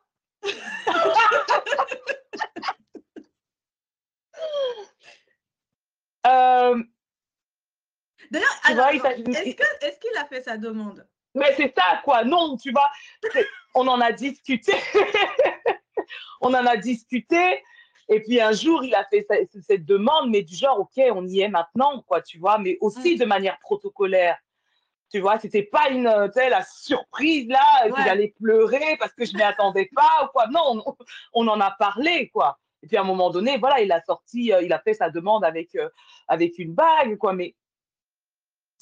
euh, D'ailleurs, est-ce qu'il a fait sa demande? Mais c'est ça, quoi. Non, tu vois, on en a discuté. on en a discuté. Et puis un jour, il a fait cette demande, mais du genre, OK, on y est maintenant, quoi, tu vois, mais aussi mm. de manière protocolaire. Tu vois, c'était pas une, euh, la surprise là, que j'allais pleurer parce que je m'y attendais pas ou quoi. Non, on, en a parlé, quoi. Et puis à un moment donné, voilà, il a sorti, euh, il a fait sa demande avec, euh, avec une bague, quoi. Mais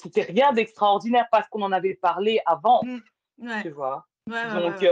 c'était rien d'extraordinaire parce qu'on en avait parlé avant, mm. tu vois. Donc,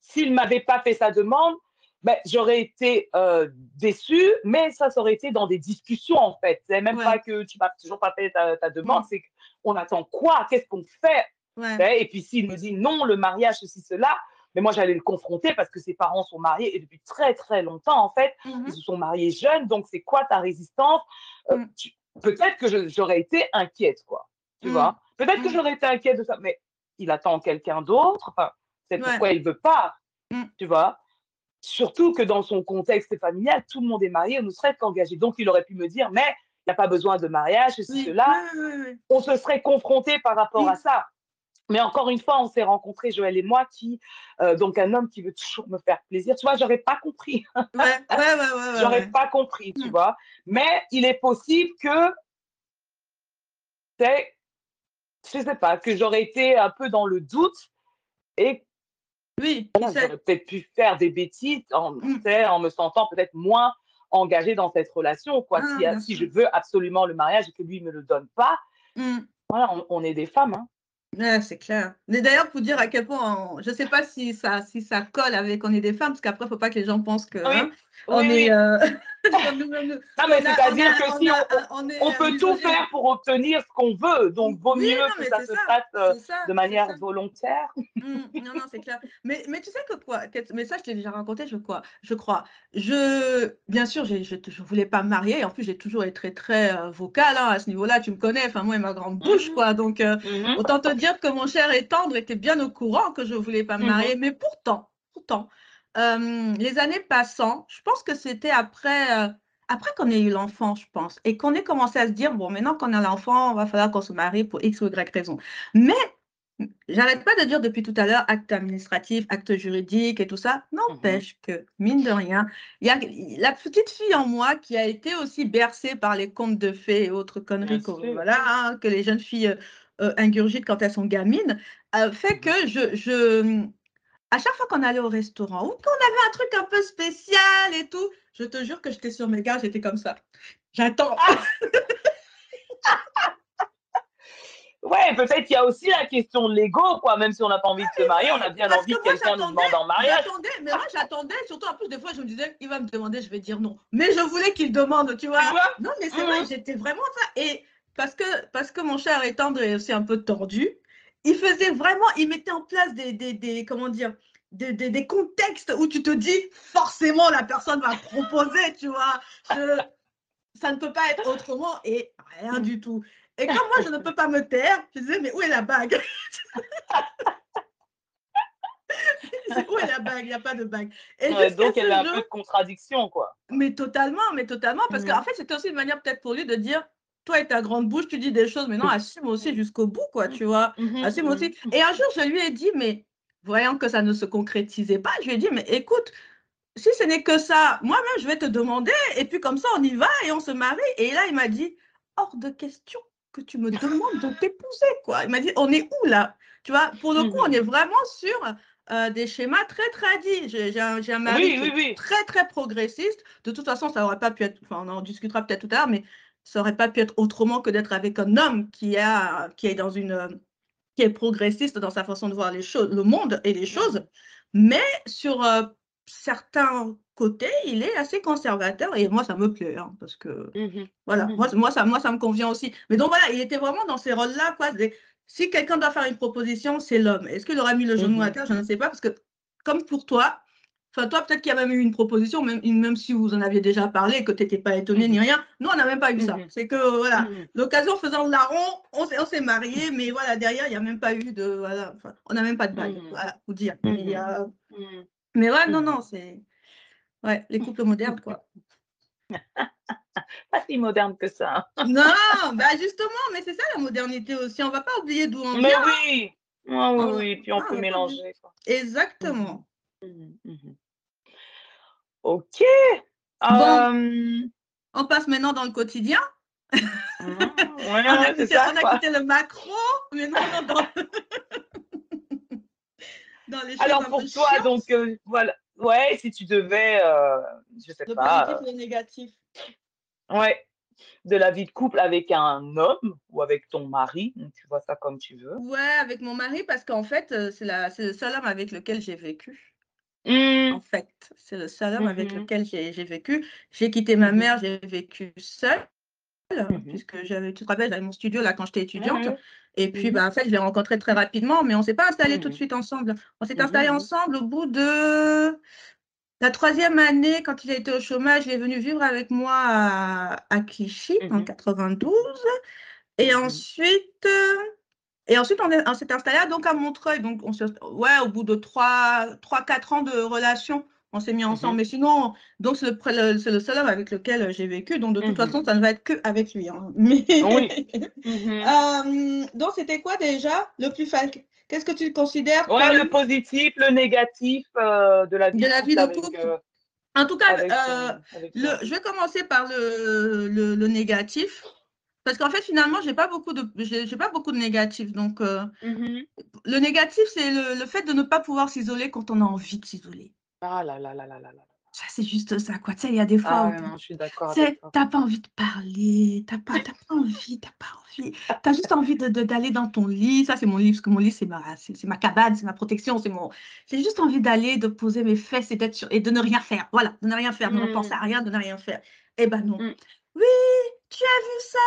s'il m'avait pas fait sa demande, ben, j'aurais été euh, déçue, mais ça, ça aurait été dans des discussions, en fait. C'est même pas que tu m'as toujours pas fait ta, demande, c'est qu'on attend quoi? Qu'est-ce qu'on fait? Et puis s'il me dit non, le mariage, ceci, cela, mais moi, j'allais le confronter parce que ses parents sont mariés et depuis très, très longtemps, en fait. Mmh ils se sont mariés jeunes, donc c'est quoi ta résistance? Euh, mmh. Peut-être que j'aurais été inquiète, quoi. Tu mmh. vois Peut-être que j'aurais été inquiète de ça, mais il attend quelqu'un d'autre. c'est pourquoi il veut pas. Tu vois Surtout que dans son contexte familial, tout le monde est marié, on ne serait qu'engagé. Donc, il aurait pu me dire, mais il n'y a pas besoin de mariage, ceci, cela. on se serait confronté par rapport à ça. Mais encore une fois, on s'est rencontrés, Joël et moi, qui, euh, donc un homme qui veut toujours me faire plaisir. Tu vois, j'aurais pas compris. Ouais, ouais, ouais, j'aurais pas compris, tu vois. Mais il est possible que, c'est, je sais pas, que j'aurais été un peu dans le doute et oui, j'aurais peut-être pu faire des bêtises en, mmh. en me sentant peut-être moins engagée dans cette relation. Quoi. Ah, si, je veux absolument le mariage et que lui ne me le donne pas, mmh. voilà, on, est des femmes. Hein c'est clair. Mais d'ailleurs, pour dire à quel point, je ne sais pas si ça, si ça colle avec on est des femmes, parce qu'après, il ne faut pas que les gens pensent que hein, on est. Euh, non, mais c'est-à-dire que si on, on, peut tout faire pour obtenir ce qu'on veut, donc vaut mieux que ça se fasse euh, de manière volontaire. Mmh, non, non, c'est clair. Mais, mais tu sais que quoi Mais ça, je t'ai déjà raconté, je crois. Je crois. Je, bien sûr, je ne voulais pas me marier. En plus, j'ai toujours été très, très euh, vocale hein, à ce niveau-là. Tu me connais, enfin, moi et ma grande bouche, mmh. quoi. Donc, mmh. autant te dire que mon cher et tendre était bien au courant que je ne voulais pas me marier. Mais pourtant, pourtant, euh, les années passant, je pense que c'était après, euh, après qu'on ait eu l'enfant, je pense, et qu'on ait commencé à se dire, bon, maintenant qu'on a l'enfant, il va falloir qu'on se marie pour X ou Y raison. Mais J'arrête pas de dire depuis tout à l'heure acte administratif, acte juridique et tout ça. N'empêche mmh que, mine de rien, il y a la petite fille en moi qui a été aussi bercée par les contes de fées et autres conneries que, voilà, hein, que les jeunes filles euh, ingurgitent quand elles sont gamines, fait mmh que je, je, à chaque fois qu'on allait au restaurant ou qu'on avait un truc un peu spécial et tout, je te jure que j'étais sur mes gars, j'étais comme ça. J'attends. ouais, peut-être qu'il y a aussi la question de l'ego, quoi. Même si on n'a pas envie de se marier, on a bien envie que quelqu'un nous demande en mariage. Mais moi, j'attendais, surtout en plus, des fois, je me disais, il va me demander, je vais dire non. Mais je voulais qu'il demande, tu vois. non, mais c'est vrai, mmh. j'étais vraiment ça. Et parce que, parce que mon cher est tendre et aussi un peu tordu, il faisait vraiment, il mettait en place des, des, des comment dire, des, des, des, contextes où tu te dis forcément la personne va proposer, tu vois. ça ne peut pas être autrement et rien du tout. Et comme moi, je ne peux pas me taire, je disais, mais où est la bague? Où est la bague? Il n'y a pas de bague. Et donc, elle a un peu de contradiction, quoi. Mais totalement, mais totalement. Parce qu'en fait, c'était aussi une manière peut-être pour lui de dire, toi et ta grande bouche, tu dis des choses, mais non, assume aussi jusqu'au bout, quoi, tu vois. Mhm, assume aussi. Mhm. Et un jour, je lui ai dit, mais voyant que ça ne se concrétisait pas, je lui ai dit, mais écoute, si ce n'est que ça, moi-même, je vais te demander, et puis comme ça, on y va et on se marie. Et là, il m'a dit, hors de question que tu me demandes de t'épouser, quoi. Il m'a dit, on est où là? Tu vois, pour le coup, on est vraiment sur euh, des schémas très tradis. J'ai un, un, mari très, très progressiste. De toute façon, ça n'aurait pas pu être, enfin, on en discutera peut-être tout à l'heure, mais ça aurait pas pu être autrement que d'être avec un homme qui, a, qui est dans une qui est progressiste dans sa façon de voir les choses, le monde et les choses, mais sur euh, certains côtés, il est assez conservateur et moi, ça me plaît, hein, parce que, mmh voilà, mmh moi, moi, ça, moi, ça me convient aussi. Mais donc, voilà, il était vraiment dans ces rôles-là, quoi. Si quelqu'un doit faire une proposition, c'est l'homme. Est-ce qu'il aurait mis le genou à mmh terre Je ne sais pas, parce que, comme pour toi, Enfin, toi, peut-être qu'il y a même eu une proposition, même, même si vous en aviez déjà parlé, que tu n'étais pas étonné ni rien. Nous, on n'a même pas eu ça. C'est que, voilà, l'occasion faisant le larron, on s'est mariés, mais voilà, derrière, il n'y a même pas eu de. Voilà, on n'a même pas de bague, voilà, vous dire. Mais, euh, mais ouais, non, non, c'est. Ouais, les couples modernes, quoi. pas si moderne que ça. non, bah justement, mais c'est ça la modernité aussi. On ne va pas oublier d'où on vient. Mais oui, oui, oui, oui, puis on peut mélanger. Exactement. Ok. Bon, on passe maintenant dans le quotidien. Mmh, on, a quitté, le macro, mais non, non dans, dans les Alors pour toi, donc euh, voilà. Ouais, si tu devais, euh, je sais le pas. Le positif, le négatif. Ouais, de la vie de couple avec un homme ou avec ton mari, tu vois ça comme tu veux. Ouais, avec mon mari parce qu'en fait, euh, c'est le seul homme avec lequel j'ai vécu. Mmh. En fait, c'est le seul homme avec Mmh lequel j'ai vécu. J'ai quitté ma Mmh mère, j'ai vécu seule, puisque j'avais, tu te rappelles, j'avais mon studio là quand j'étais étudiante. Et puis, bah, en fait, je l'ai rencontré très rapidement, mais on ne s'est pas installé tout de suite ensemble. On s'est installé ensemble au bout de la troisième année, quand il a été au chômage, il est venu vivre avec moi à, à Clichy en 92. Et ensuite, et ensuite, on s'est installé donc à Montreuil. Donc, on ouais, au bout de 3-4 ans de relation, on s'est mis mmh ensemble. Mais sinon, donc c'est le, le, seul homme avec lequel j'ai vécu. Donc, de toute mmh façon, ça ne va être que avec lui. Hein. Mais... Oui. euh, donc, c'était quoi déjà le plus facile Qu'est-ce que tu considères Ouais, le positif, le négatif euh, de la vie de, la vie de couple. Euh, en tout cas, euh, le, je vais commencer par le, le négatif. Parce qu'en fait, finalement, je n'ai pas, beaucoup de, j'ai, pas beaucoup de négatifs. Donc, euh, mmh le négatif, c'est le, fait de ne pas pouvoir s'isoler quand on a envie de s'isoler. Ah là là là là là là. Ça, c'est juste ça, quoi. Tu sais, il y a des fois ah, où non, je suis d'accord. Tu n'as pas envie de parler, tu n'as pas, pas envie, tu pas envie. Tu as juste envie de, d'aller dans ton lit. Ça, c'est mon lit, parce que mon lit, c'est ma, c'est, ma cabane, c'est ma protection. C'est mon... J'ai juste envie d'aller, de poser mes fesses et, d'être et de ne rien faire. Voilà, de ne rien faire, de ne penser à rien, de ne rien faire. Eh ben non. Mmh. Oui, tu as vu ça?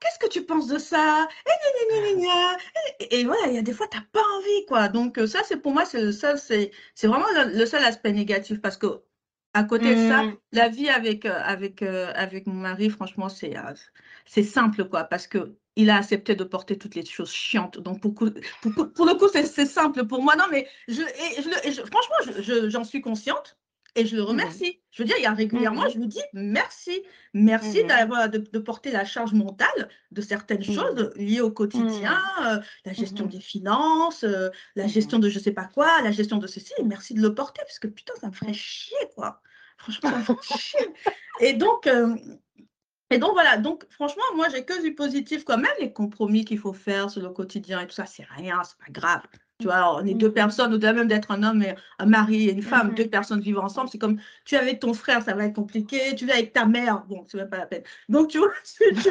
Qu'est-ce que tu penses de ça? Et, et, voilà, il y a des fois, tu n'as pas envie, quoi. Donc, euh, ça, c'est pour moi, c'est le seul, c'est, c'est vraiment le, seul aspect négatif parce que à côté de ça, mmh. la vie avec, euh, avec, euh, avec mon mari, franchement, c'est, c'est simple, quoi, parce que il a accepté de porter toutes les choses chiantes. Donc, pour, pour, pour le coup, c'est, simple pour moi. Non, mais je, et je, franchement, j'en suis consciente. Et je le mmh remercie. Je veux dire, il y a régulièrement, mmh je lui dis merci. Merci mmh d'avoir de, porter la charge mentale de certaines choses liées au quotidien, euh, la gestion des finances, euh, la gestion de je sais pas quoi, la gestion de ceci. Merci de le porter, parce que putain, ça me ferait chier, quoi. Franchement, ça me ferait chier. Et donc, euh, et donc voilà, donc franchement, moi j'ai que du positif quand même, les compromis qu'il faut faire sur le quotidien et tout ça, c'est rien, c'est pas grave. Tu vois, on est deux mmh personnes, au-delà même d'être un homme et un mari et une femme, mmh deux personnes vivant ensemble, c'est comme tu es avec ton frère, ça va être compliqué, tu vis avec ta mère, bon, c'est même pas la peine. Donc tu vois, tu, tu...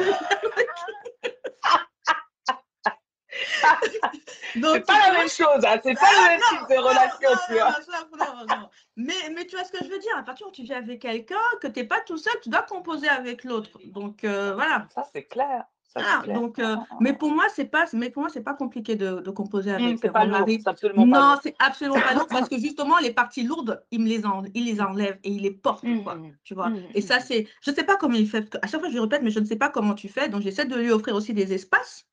c'est pas la même chose, hein. c'est pas le même type de relation, tu vois. mais, mais tu vois ce que je veux dire, à partir où tu vis avec quelqu'un, que tu n'es pas tout seul, tu dois composer avec l'autre. Donc euh, voilà. Ça, c'est clair. Ah, donc, euh, mais pour moi, c'est pas, mais pour moi, c'est pas compliqué de, de composer mmh, avec mmh, pas mari. absolument non, c'est absolument pas lourd parce que justement, les parties lourdes, il me les, en, il les enlève et il les porte, quoi, mmh, tu vois. et ça, c'est, je sais pas comment il fait. À chaque fois, je lui répète, mais je ne sais pas comment tu fais. Donc, j'essaie de lui offrir aussi des espaces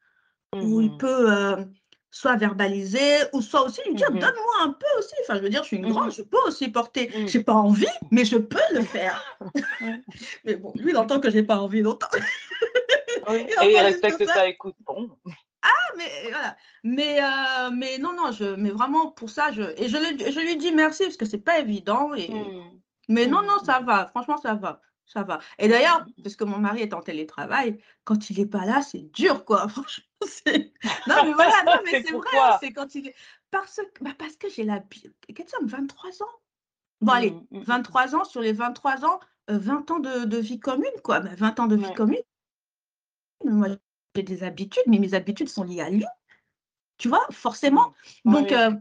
où il peut euh, soit verbaliser ou soit aussi lui dire, donne-moi un peu aussi. Enfin, je veux dire, je suis une grande, je peux aussi porter. J'ai pas envie, mais je peux le faire. mais bon, lui, il entend que j'ai pas envie longtemps. et il respecte ça. écoute, bon. Ah, mais voilà. Mais, euh, mais non, non, je, mais vraiment pour ça, je, et je, je lui dis merci parce que c'est pas évident. Et, mmh. Mais non, non, ça va. Franchement, ça va. Ça va. Et d'ailleurs, parce que mon mari est en télétravail, quand il n'est pas là, c'est dur, quoi. Franchement, c'est. Non, mais voilà, non, mais c'est vrai. C'est quand il est. Parce, bah parce que j'ai la. Qu'est-ce que 23 ans Bon, allez, 23 ans, sur les 23 ans, 20 euh, ans de, de vie commune, quoi. 20 bah, ans de vie commune, moi, j'ai des habitudes, mais mes habitudes sont liées à lui. Tu vois, forcément. Donc, euh,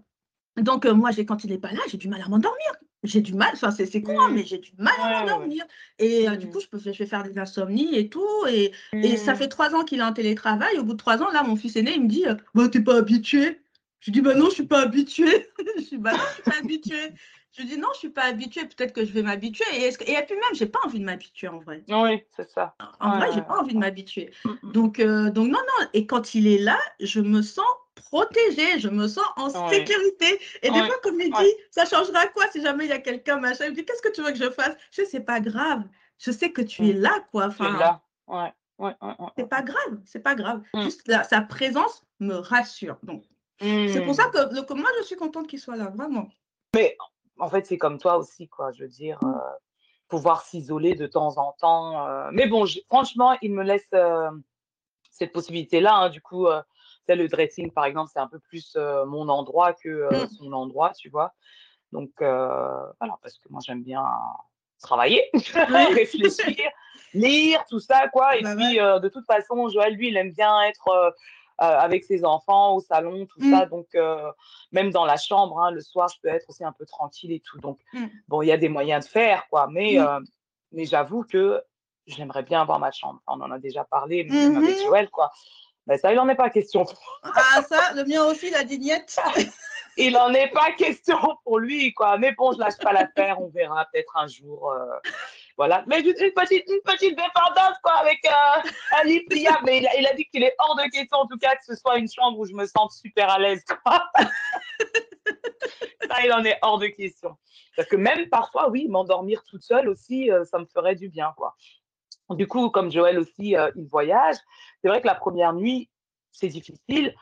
donc moi, quand il n'est pas là, j'ai du mal à m'endormir. J'ai du mal, enfin, c'est con, hein, mais j'ai du mal à m'endormir. Et du coup, je, peux, je vais faire des insomnies et tout. Et, et ça fait trois ans qu'il est en télétravail. Au bout de trois ans, là, mon fils aîné, il me dit bah, T'es pas habitué? Je dis Bah non, je suis pas habitué. je dis Bah non, je suis pas habitué. Je dis non, je suis pas habituée, peut-être que je vais m'habituer. Et, et puis même, j'ai pas envie de m'habituer en vrai. Oui, c'est ça. En vrai, j'ai pas envie de m'habituer. Mm, mm. Donc, euh, donc non, non. Et quand il est là, je me sens protégée, je me sens en sécurité. Et des fois, comme il dit, ça changera quoi si jamais il y a quelqu'un, machin, il me dit, qu'est-ce que tu veux que je fasse? Je sais pas grave. Je sais que tu es mm. là, quoi. Enfin, là. Ouais. Ouais, ouais, c'est pas grave, c'est pas grave. Juste sa présence me rassure. Donc, c'est pour ça que, que, moi, je suis contente qu'il soit là, vraiment. Mais en fait, c'est comme toi aussi, quoi. Je veux dire, euh, pouvoir s'isoler de temps en temps. Euh. Mais bon, franchement, il me laisse euh, cette possibilité-là. Hein. Du coup, c'est le dressing, par exemple, c'est un peu plus mon endroit que mmh. son endroit, tu vois. Donc, voilà, parce que moi, j'aime bien travailler, réfléchir, lire, tout ça, quoi. Et bah puis, de toute façon, Joël, lui, il aime bien être avec ses enfants au salon, tout ça. Mmh. Donc, euh, même dans la chambre, hein, le soir, je peux être aussi un peu tranquille et tout. Donc, mmh. bon, il y a des moyens de faire, quoi. Mais, mmh. euh, mais j'avoue que j'aimerais bien avoir ma chambre. On en a déjà parlé, mais avec Joël, quoi. Mais ça, il n'en est pas question. Ah, ça, le mien aussi, la dignette. il n'en est pas question pour lui, quoi. Mais bon, je lâche pas l'affaire, on verra peut-être un jour. Voilà. Mais une petite, une petite dépendance, quoi, avec euh, un lit pliable. Mais il a, dit qu'il est hors de question, en tout cas, que ce soit une chambre où je me sente super à l'aise. ça, il en est hors de question. Parce que même parfois, oui, m'endormir toute seule aussi, euh, ça me ferait du bien, quoi. Du coup, comme Joël aussi, euh, il voyage. C'est vrai que la première nuit, c'est difficile.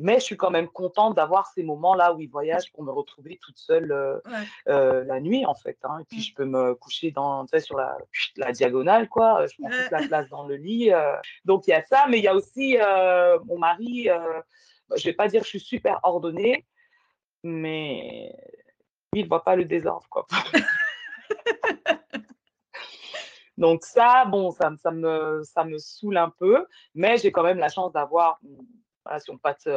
Mais je suis quand même contente d'avoir ces moments-là où il voyage pour me retrouver toute seule euh, euh, la nuit, en fait. Hein. Et puis, mmh. je peux me coucher dans, sur la, la, diagonale, quoi. Je prends toute la place dans le lit. Euh. Donc, il y a ça. Mais il y a aussi mon mari. je ne vais pas dire que je suis super ordonnée, mais lui, il ne voit pas le désordre, quoi. Donc ça, bon, ça, ça, me, ça me saoule un peu, mais j'ai quand même la chance d'avoir si on passe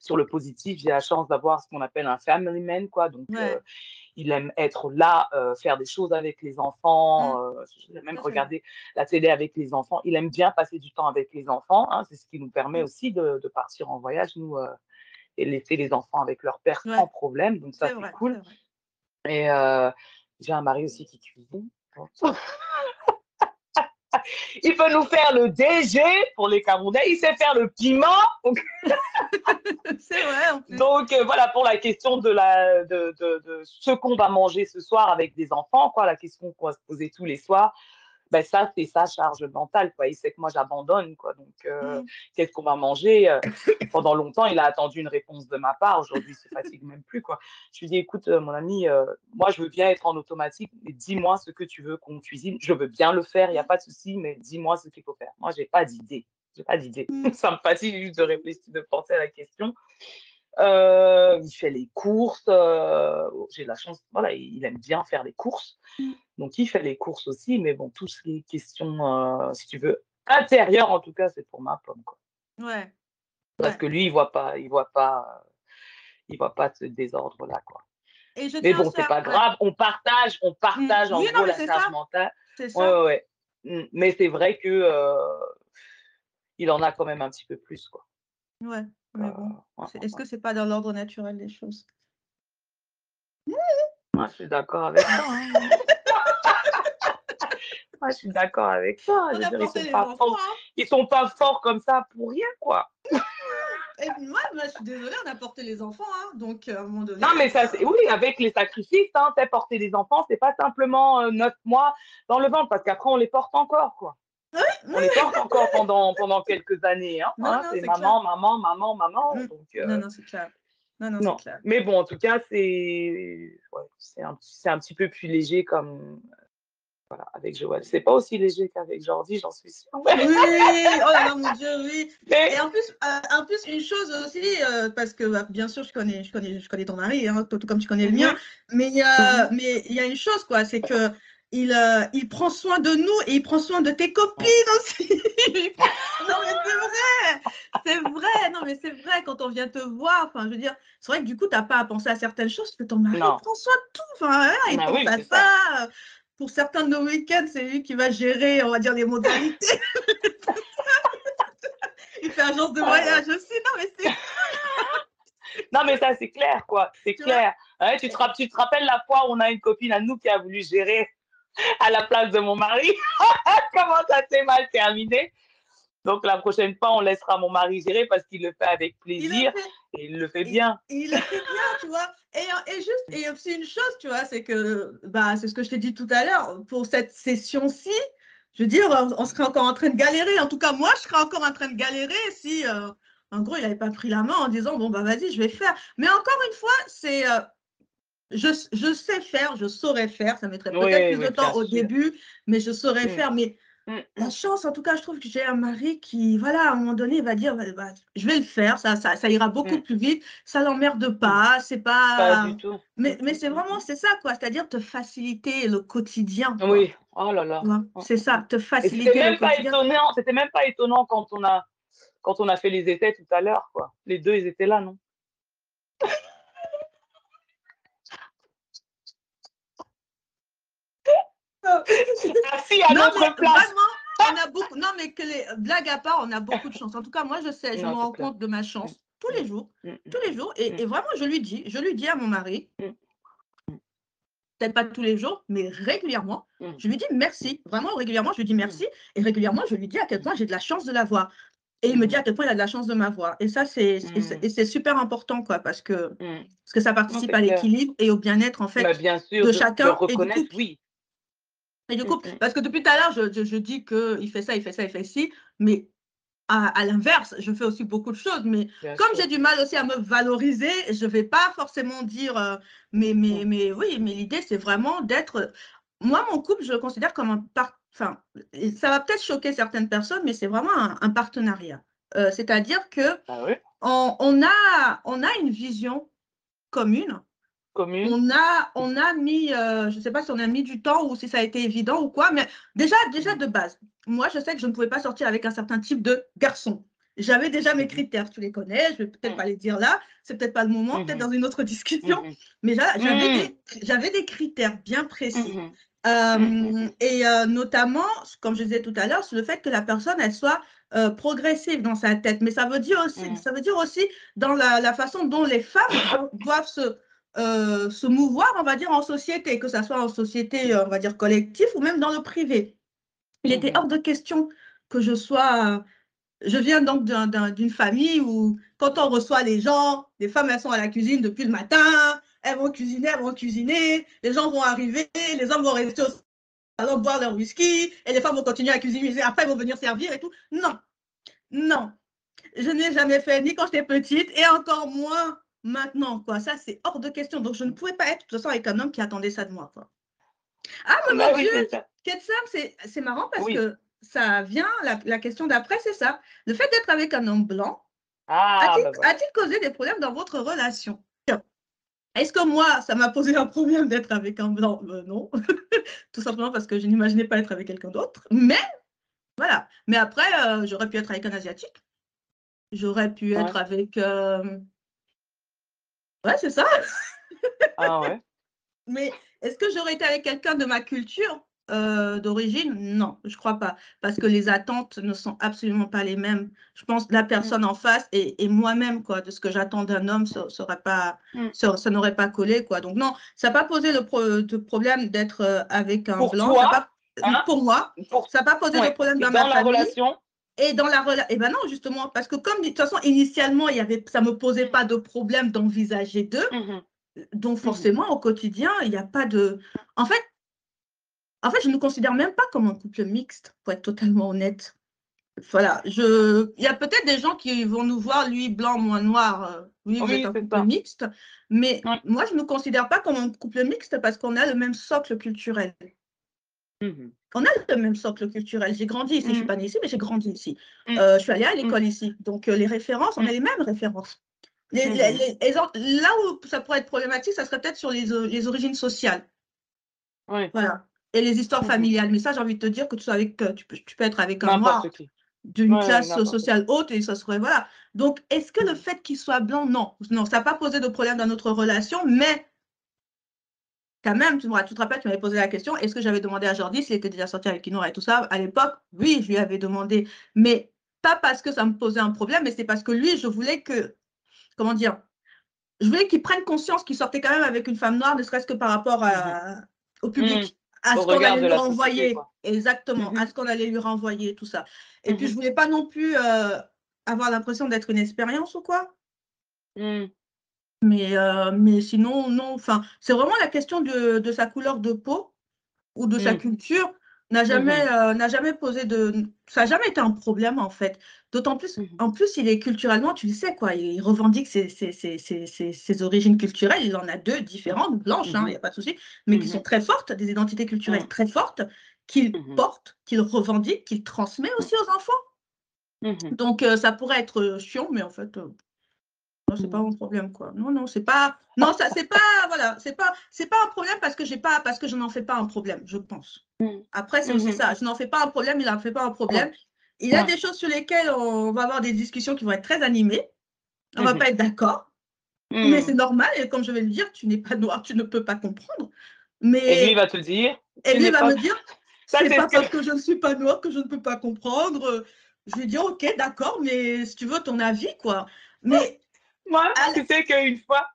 sur le positif, j'ai la chance d'avoir ce qu'on appelle un family man, quoi. Donc, il aime être là, faire des choses avec les enfants, mmh. même regarder la télé avec les enfants. Il aime bien passer du temps avec les enfants. Hein, c'est ce qui nous permet mmh. aussi de, partir en voyage, nous, et laisser les enfants avec leur père sans problème. Donc, ça, c'est cool. Et j'ai un mari aussi qui cuisine. Il peut nous faire le DG pour les Camerounais. Il sait faire le piment. C'est vrai. Donc euh, voilà pour la question de, la, de, de, de ce qu'on va manger ce soir avec des enfants, quoi, la question qu'on va se poser tous les soirs ben ça, c'est sa charge mentale. Quoi. Il sait que moi, j'abandonne. Quoi. Donc, euh, mmh. qu'est-ce qu'on va manger euh, Pendant longtemps, il a attendu une réponse de ma part. Aujourd'hui, il se fatigue même plus. Quoi. Je lui dis, écoute, euh, mon ami, moi, je veux bien être en automatique, mais dis-moi ce que tu veux qu'on cuisine. Je veux bien le faire, il n'y a pas de souci, mais dis-moi ce qu'il faut faire. Moi, je n'ai pas d'idée. J'ai pas d'idée. Mmh. ça me fatigue juste de réfléchir, de penser à la question. Euh, il fait les courses. Euh, j'ai la chance, voilà, il aime bien faire les courses. Mmh. Donc, il fait les courses aussi. Mais bon, toutes les questions, euh, si tu veux, intérieures, en tout cas, c'est pour ma pomme. Quoi. Ouais. Parce que lui, il voit pas, il voit pas, il voit pas ce désordre-là, quoi. Et je mais bon, c'est pas grave. On partage, on mmh. partage en gros la charge mentale. C'est ça. Ouais. Mmh. Mais c'est vrai que il en a quand même un petit peu plus, quoi. Ouais. Mais bon, est-ce que c'est pas dans l'ordre naturel des choses? Moi, je suis d'accord avec toi. Hein. Moi, je suis d'accord avec toi. ils, sont pas forts. Hein. ils sont pas forts comme ça pour rien, quoi. Et moi, je suis désolée, on a porté les enfants, hein, donc à un moment donné. Non, mais ça, euh, oui, avec les sacrifices, hein, porter les enfants, c'est pas simplement euh, neuf mois dans le ventre, parce qu'après, on les porte encore, quoi on les porte encore pendant, pendant quelques années. Hein, hein c'est maman, maman, maman, maman, euh, non, non, c'est clair. Non, non, non. Clair. Mais bon, en tout cas, c'est ouais, un, un, petit peu plus léger comme. Voilà, avec Joël. C'est pas aussi léger qu'avec Jordi, j'en suis sûre. Oui, oh là là, mon Dieu, oui. Et en plus, euh, en plus, une chose aussi, euh, parce que bah, bien sûr, je connais, je connais, je connais ton mari, hein, tout, comme tu connais le mien, mais, mais il y a une chose, quoi, c'est que il, euh, il prend soin de nous et il prend soin de tes copines aussi. non, mais c'est vrai, quand on vient te voir, enfin, je veux dire, c'est vrai que du coup, tu n'as pas à penser à certaines choses, parce que ton mari prend soin de tout. Enfin, il pense à ça. Pour certains de nos week-ends, c'est lui qui va gérer, on va dire, les modalités. il fait agence de voyage aussi. Non, mais c'est. non, mais ça, c'est clair, quoi. C'est clair. tu, te, tu te rappelles la fois où on a une copine à nous qui a voulu gérer à la place de mon mari Comment ça s'est mal terminé? Donc la prochaine fois, on laissera mon mari gérer parce qu'il le fait avec plaisir et il le fait bien. Il, le fait bien, tu vois. Et, et, juste, et aussi une chose, tu vois, c'est que bah, c'est ce que je t'ai dit tout à l'heure, pour cette session-ci, je veux dire, on, serait encore en train de galérer. En tout cas, moi, je serais encore en train de galérer si, euh, en gros, il n'avait pas pris la main en disant, bon, bah vas-y, je vais faire. Mais encore une fois, c'est... Euh, je, je, sais faire, je saurais faire. Ça mettrait peut-être plus de temps au début, mais je saurais mm. faire. Mais Mm. La chance, en tout cas, je trouve que j'ai un mari qui, voilà, à un moment donné, va dire, bah, bah, je vais le faire, ça, ça, ça ira beaucoup mm. plus vite, ça l'emmerde mm. pas, c'est pas... Pas du tout. Mais, mais c'est vraiment, c'est ça, quoi, c'est-à-dire te faciliter le quotidien. Oui, oh là là. C'est ça, te faciliter le quotidien. C'était même pas étonnant quand on a, quand on a fait les essais tout à l'heure, quoi. Les deux, ils étaient là, non? Merci à notre place. on a beaucoup. Non, mais que les blagues à part, on a beaucoup de chance. En tout cas, moi, je sais, je me rends compte de ma chance tous les jours, mm, mm, tous les jours. Et, mm. vraiment, je lui dis, je lui dis à mon mari, peut-être pas tous les jours, mais régulièrement, je lui dis merci. Vraiment, régulièrement, je lui dis merci. Et régulièrement, je lui dis à quel point j'ai de la chance de l'avoir. Et il me dit à quel point il a de la chance de m'avoir. Et ça, c'est c'est super important, quoi, parce que, parce que ça participe à l'équilibre et au bien-être, en fait, bah, bien sûr, de, chacun. reconnaître, oui. Et du coup, parce que depuis tout à l'heure, je, je, je dis qu'il fait ça, il fait ça, il fait ci, mais à, à l'inverse, je fais aussi beaucoup de choses. Mais comme j'ai du mal aussi à me valoriser, je ne vais pas forcément dire, euh, mais, mais, mais oui, mais l'idée, c'est vraiment d'être. Moi, mon couple, je le considère comme un par... Enfin, ça va peut-être choquer certaines personnes, mais c'est vraiment un, partenariat. Euh, c'est-à-dire que ah oui? on, on, a, on a une vision commune on a, on a mis, euh, je ne sais pas si on a mis du temps ou si ça a été évident ou quoi, mais déjà, déjà de base, moi, je sais que je ne pouvais pas sortir avec un certain type de garçon. J'avais déjà mes mhm. critères, tu les connais, je ne vais peut-être pas les dire là, c'est peut-être pas le moment, peut-être mhm. dans une autre discussion, mhm. mais j'avais des, critères bien précis. Euh, et euh, notamment, comme je disais tout à l'heure, sur le fait que la personne, elle soit progressive dans sa tête. Mais ça veut dire aussi, ça veut dire aussi dans la, la façon dont les femmes doivent se, euh, se mouvoir, on va dire, en société, que ce soit en société, euh, on va dire, collective ou même dans le privé. Il était mhm. hors de question que je sois... Je viens donc d'une famille où, quand on reçoit les gens, les femmes, elles sont à la cuisine depuis le matin, elles vont cuisiner, elles vont cuisiner, les gens vont arriver, les hommes vont rester au salon boire leur whisky, et les femmes vont continuer à cuisiner, après ils vont venir servir et tout. Non, non. Je n'ai jamais fait, ni quand j'étais petite, et encore moins maintenant, quoi. Ça, c'est hors de question. Donc, je ne pouvais pas être, de toute façon, avec un homme qui attendait ça de moi, quoi. Ah, mais bah mon Dieu, c'est marrant parce que ça vient, la, question d'après, c'est ça. Le fait d'être avec un homme blanc, ah, a-t-il bah causé des problèmes dans votre relation? Est-ce que moi, ça m'a posé un problème d'être avec un blanc? Euh, Non, tout simplement parce que je n'imaginais pas être avec quelqu'un d'autre. Mais, voilà. Mais après, euh, j'aurais pu être avec un Asiatique. J'aurais pu être avec... Euh, Ouais, c'est ça. Ah ouais. Mais est-ce que j'aurais été avec quelqu'un de ma culture euh, d'origine? Non, je crois pas. Parce que les attentes ne sont absolument pas les mêmes. Je pense que la mmh. personne en face et, moi-même, quoi, de ce que j'attends d'un homme, ça, pas, mmh. ça, n'aurait pas collé, quoi. Donc non, ça n'a pas posé le problème d'être euh, avec un blanc. Hein? pour moi, ça n'a pas posé le problème dans, dans ma la relation et dans la relation, eh ben non, justement, parce que comme de toute façon, initialement, il y avait, ça ne me posait pas de problème d'envisager d'eux. Mmh donc mmh forcément, au quotidien, il n'y a pas de. En fait, en fait, je ne me considère même pas comme un couple mixte, pour être totalement honnête. Voilà, je... il y a peut-être des gens qui vont nous voir, lui blanc, moi noir, euh, lui, oui, un couple mixte, mais moi, je ne me considère pas comme un couple mixte parce qu'on a le même socle culturel. Mmh On a le même socle culturel. J'ai grandi ici, je ne suis mmh. pas née ici, mais j'ai grandi ici. Mmh. Euh, je suis allée à l'école ici. Donc, euh, les références, on a les mêmes références. là où ça pourrait être problématique, ça serait peut-être sur les, les, origines sociales. Voilà. Et les histoires familiales. Mais ça, j'ai envie de te dire que tu, avec, tu, peux, tu peux être avec un noir. d'une classe sociale haute et ça serait voilà. Donc, est-ce que le fait qu'il soit blanc, non, non, ça n'a pas posé de problème dans notre relation, mais quand même, tu, tu te rappelles, tu m'avais posé la question, est-ce que j'avais demandé à Jordi s'il était déjà sorti avec Kinoura et tout ça? À l'époque, oui, je lui avais demandé, mais pas parce que ça me posait un problème, mais c'est parce que lui, je voulais que, comment dire, je voulais qu'il prenne conscience qu'il sortait quand même avec une femme noire, ne serait-ce que par rapport mm-hmm. au public. Mm à ce qu'on allait lui renvoyer. Exactement, à mhm. ce qu'on allait lui renvoyer, tout ça. Et puis, je mhm. voulais pas non plus euh, avoir l'impression d'être une expérience ou quoi. Mm. Mais, euh, mais sinon, non. Enfin, c'est vraiment la question de, de, sa couleur de peau ou de sa mm. culture n'a jamais, mmh euh, n'a jamais posé de. Ça n'a jamais été un problème, en fait. D'autant plus, mmh en plus, il est culturellement, tu le sais, quoi. Il revendique ses, ses, ses, ses origines culturelles. Il en a deux différentes, blanches, hein, il n'y a pas de souci, mais qui sont très fortes, des identités culturelles très fortes, qu'il porte, qu'il revendique, qu'il transmet aussi aux enfants. Donc, euh, ça pourrait être euh, chiant, mais en fait, non, c'est pas mon problème, quoi. Non, non, c'est pas. Non, ça, c'est pas. Voilà, c'est pas. C'est pas un problème parce que j'ai pas. Parce que je n'en fais pas un problème, je pense. Mm. Après, c'est aussi mm-hmm. ça. Je n'en fais pas un problème, il n'en fait pas un problème. Il y a des choses sur lesquelles on va avoir des discussions qui vont être très animées. On va mm-hmm. pas être d'accord. Mm. Mais c'est normal. Et comme je vais le dire, tu n'es pas noir, tu ne peux pas comprendre. Mais... Et lui, il va te dire. Et lui, il va me dire. C'est pas parce que je ne suis pas noir que je ne peux pas comprendre. Je vais dire, ok, d'accord, mais si tu veux ton avis, quoi. Mais moi, tu sais qu'une fois,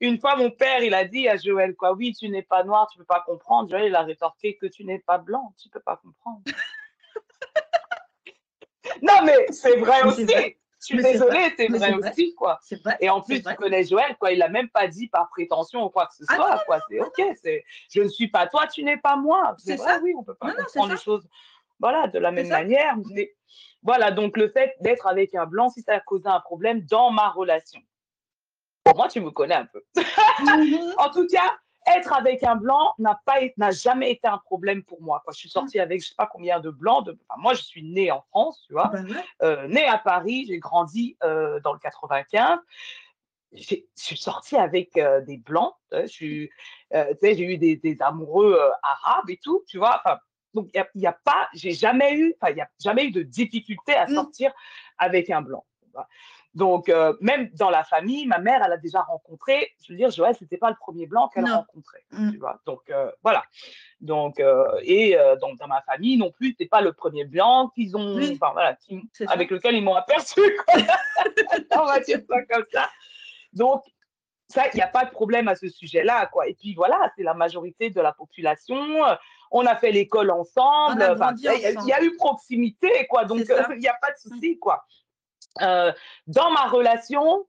une fois, mon père, il a dit à Joël, quoi, oui, tu n'es pas noir, tu ne peux pas comprendre. Joël, il a rétorqué que tu n'es pas blanc, tu ne peux pas comprendre. non, mais c'est vrai aussi. Je suis désolée, c'est vrai, aussi, quoi. Vrai, et en plus, tu connais Joël, quoi. Il l'a même pas dit par prétention ou quoi que ce ah soit, quoi. C'est ok. C'est, je ne suis pas toi, tu n'es pas moi. C'est vrai, oui, on peut pas comprendre les choses, voilà, de la même manière. voilà, donc le fait d'être avec un blanc, si ça a causé un problème dans ma relation, pour moi, tu me connais un peu. Mhm. en tout cas, être avec un blanc n'a pas n'a jamais été un problème pour moi. Je suis sortie avec je sais pas combien de blancs. De, moi, je suis née en France, tu vois, ben euh, née à Paris, j'ai grandi euh, dans le 95. Je suis sortie avec euh, des blancs. j'ai eu des, des amoureux arabes et tout, tu vois. donc il n'y a, a, pas, j'ai jamais eu, il y a jamais eu de difficulté à mm. sortir avec un blanc. Donc, euh, même dans la famille, ma mère, elle a déjà rencontré, je veux dire, Joël, ce n'était pas le premier blanc qu'elle a rencontré. Mm. Tu vois donc, euh, voilà. Donc, euh, et donc, dans ma famille non plus, ce pas le premier blanc qu'ils ont, enfin, voilà, avec lequel ils m'ont aperçu. On va dire ça comme ça. Donc, ça, il n'y a pas de problème à ce sujet-là, quoi. Et puis voilà, c'est la majorité de la population. On a fait l'école ensemble. Il y, a eu proximité, quoi. Donc, il n'y a pas de souci, quoi. Euh, dans ma relation,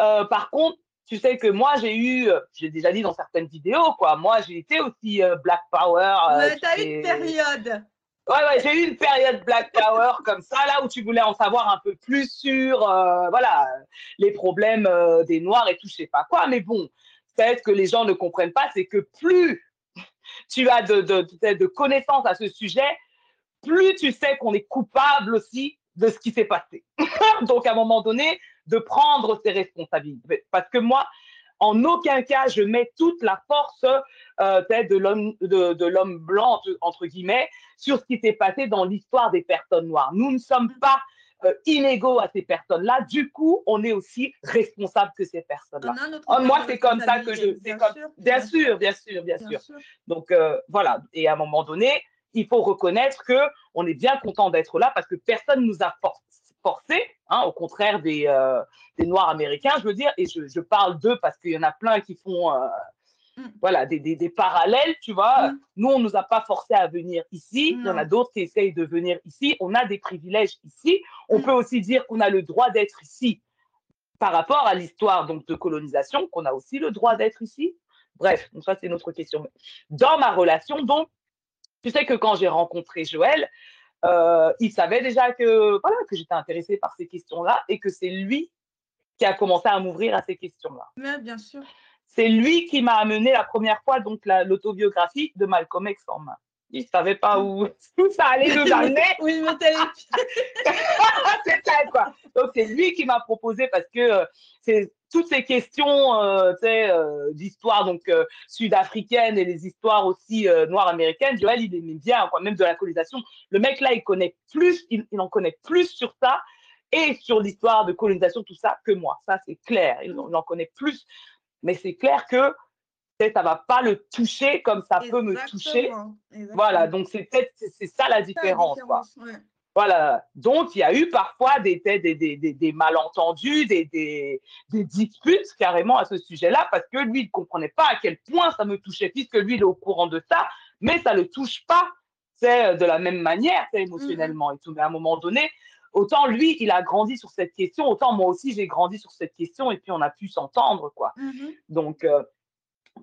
euh, par contre, tu sais que moi, j'ai eu, euh, j'ai déjà dit dans certaines vidéos, quoi, moi, j'ai été aussi Black Power. Ouais, t'as eu une période. Ouais, ouais, j'ai eu une période Black Power comme ça, là où tu voulais en savoir un peu plus sur, voilà, les problèmes des Noirs et tout, je sais pas quoi. Mais bon, peut-être que les gens ne comprennent pas, c'est que plus tu as de, de, de connaissances à ce sujet, plus tu sais qu'on est coupable aussi de ce qui s'est passé. Donc, à un moment donné, de prendre ses responsabilités. Parce que moi, en aucun cas, je mets toute la force euh, de l'homme de, l'homme blanc, entre, guillemets, sur ce qui s'est passé dans l'histoire des personnes noires. Nous ne sommes pas euh, inégaux à ces personnes-là. Du coup, on est aussi responsable que ces personnes-là. Oh, moi, c'est comme ça que je. Bien, sûr, bien, sûr, bien sûr, bien, sûr. Donc, euh, voilà. Et à un moment donné, il faut reconnaître que on est bien content d'être là parce que personne nous a forcé, hein, au contraire des, euh, des, Noirs américains, je veux dire, et je, parle d'eux parce qu'il y en a plein qui font euh, mm. voilà, des, des, parallèles, tu vois. Mm. Nous, on ne nous a pas forcé à venir ici, il y en a d'autres qui essayent de venir ici, on a des privilèges ici, on mm. peut aussi dire qu'on a le droit d'être ici par rapport à l'histoire donc de colonisation, qu'on a aussi le droit d'être ici. Bref, donc ça c'est notre question. Dans ma relation, donc, tu sais que quand j'ai rencontré Joël, euh, il savait déjà que, voilà, que j'étais intéressée par ces questions-là et que c'est lui qui a commencé à m'ouvrir à ces questions-là. Oui, bien sûr. C'est lui qui m'a amené la première fois donc l'autobiographie de Malcolm X en main. Il ne savait pas où, ça allait nous amener. oui, mais c'est ça, quoi. Donc, c'est lui qui m'a proposé parce que euh, c'est toutes ces questions euh, euh, d'histoire donc euh, sud-africaine et les histoires aussi noires américaines, Joël, il aimait bien, quoi, même de la colonisation. Le mec là, il connaît plus, il, en connaît plus sur ça et sur l'histoire de colonisation, tout ça, que moi. Ça, c'est clair. Il, en connaît plus. Mais c'est clair que ça va pas le toucher comme ça peut me toucher. Voilà, donc c'est peut-être c'est ça la différence. quoi. Voilà. Donc, il y a eu parfois des, des, des, des malentendus, des, disputes carrément à ce sujet-là, parce que lui, il ne comprenait pas à quel point ça me touchait, puisque lui, il est au courant de ça, mais ça ne le touche pas c'est de la même manière émotionnellement et tout. Mais à un moment donné, autant lui, il a grandi sur cette question, autant moi aussi, j'ai grandi sur cette question, et puis on a pu s'entendre, quoi. Mm-hmm. Donc, euh,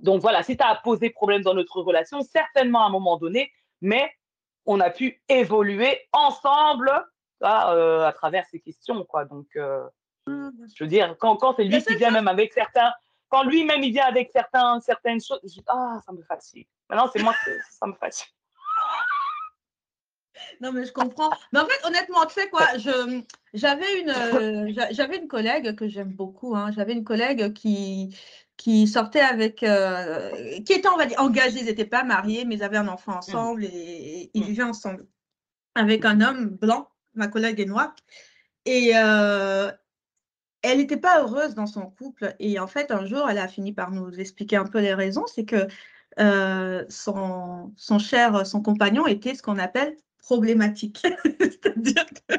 donc voilà, si tu as posé problème dans notre relation, certainement à un moment donné, mais on a pu évoluer ensemble euh, à travers ces questions. Quoi. Donc, euh, mmh, je veux dire, quand, quand c'est lui qui vient même avec certains, quand lui-même il vient avec certains, certaines choses, je dis, ah, ça me fatigue. Maintenant, c'est moi que ça me fatigue. Non, mais je comprends. Mais en fait, honnêtement, tu sais quoi, j'avais une, euh, j'avais une collègue que j'aime beaucoup. Hein. J'avais une collègue qui, qui sortaient avec, euh, qui étaient, on va dire, engagés, ils n'étaient pas mariés, mais ils avaient un enfant ensemble et, ils mmh. vivaient ensemble avec un homme blanc, ma collègue est noire. Et euh, elle n'était pas heureuse dans son couple. Et en fait, un jour, elle a fini par nous expliquer un peu les raisons. C'est que euh, son, son cher, son compagnon était ce qu'on appelle problématique. C'est-à-dire que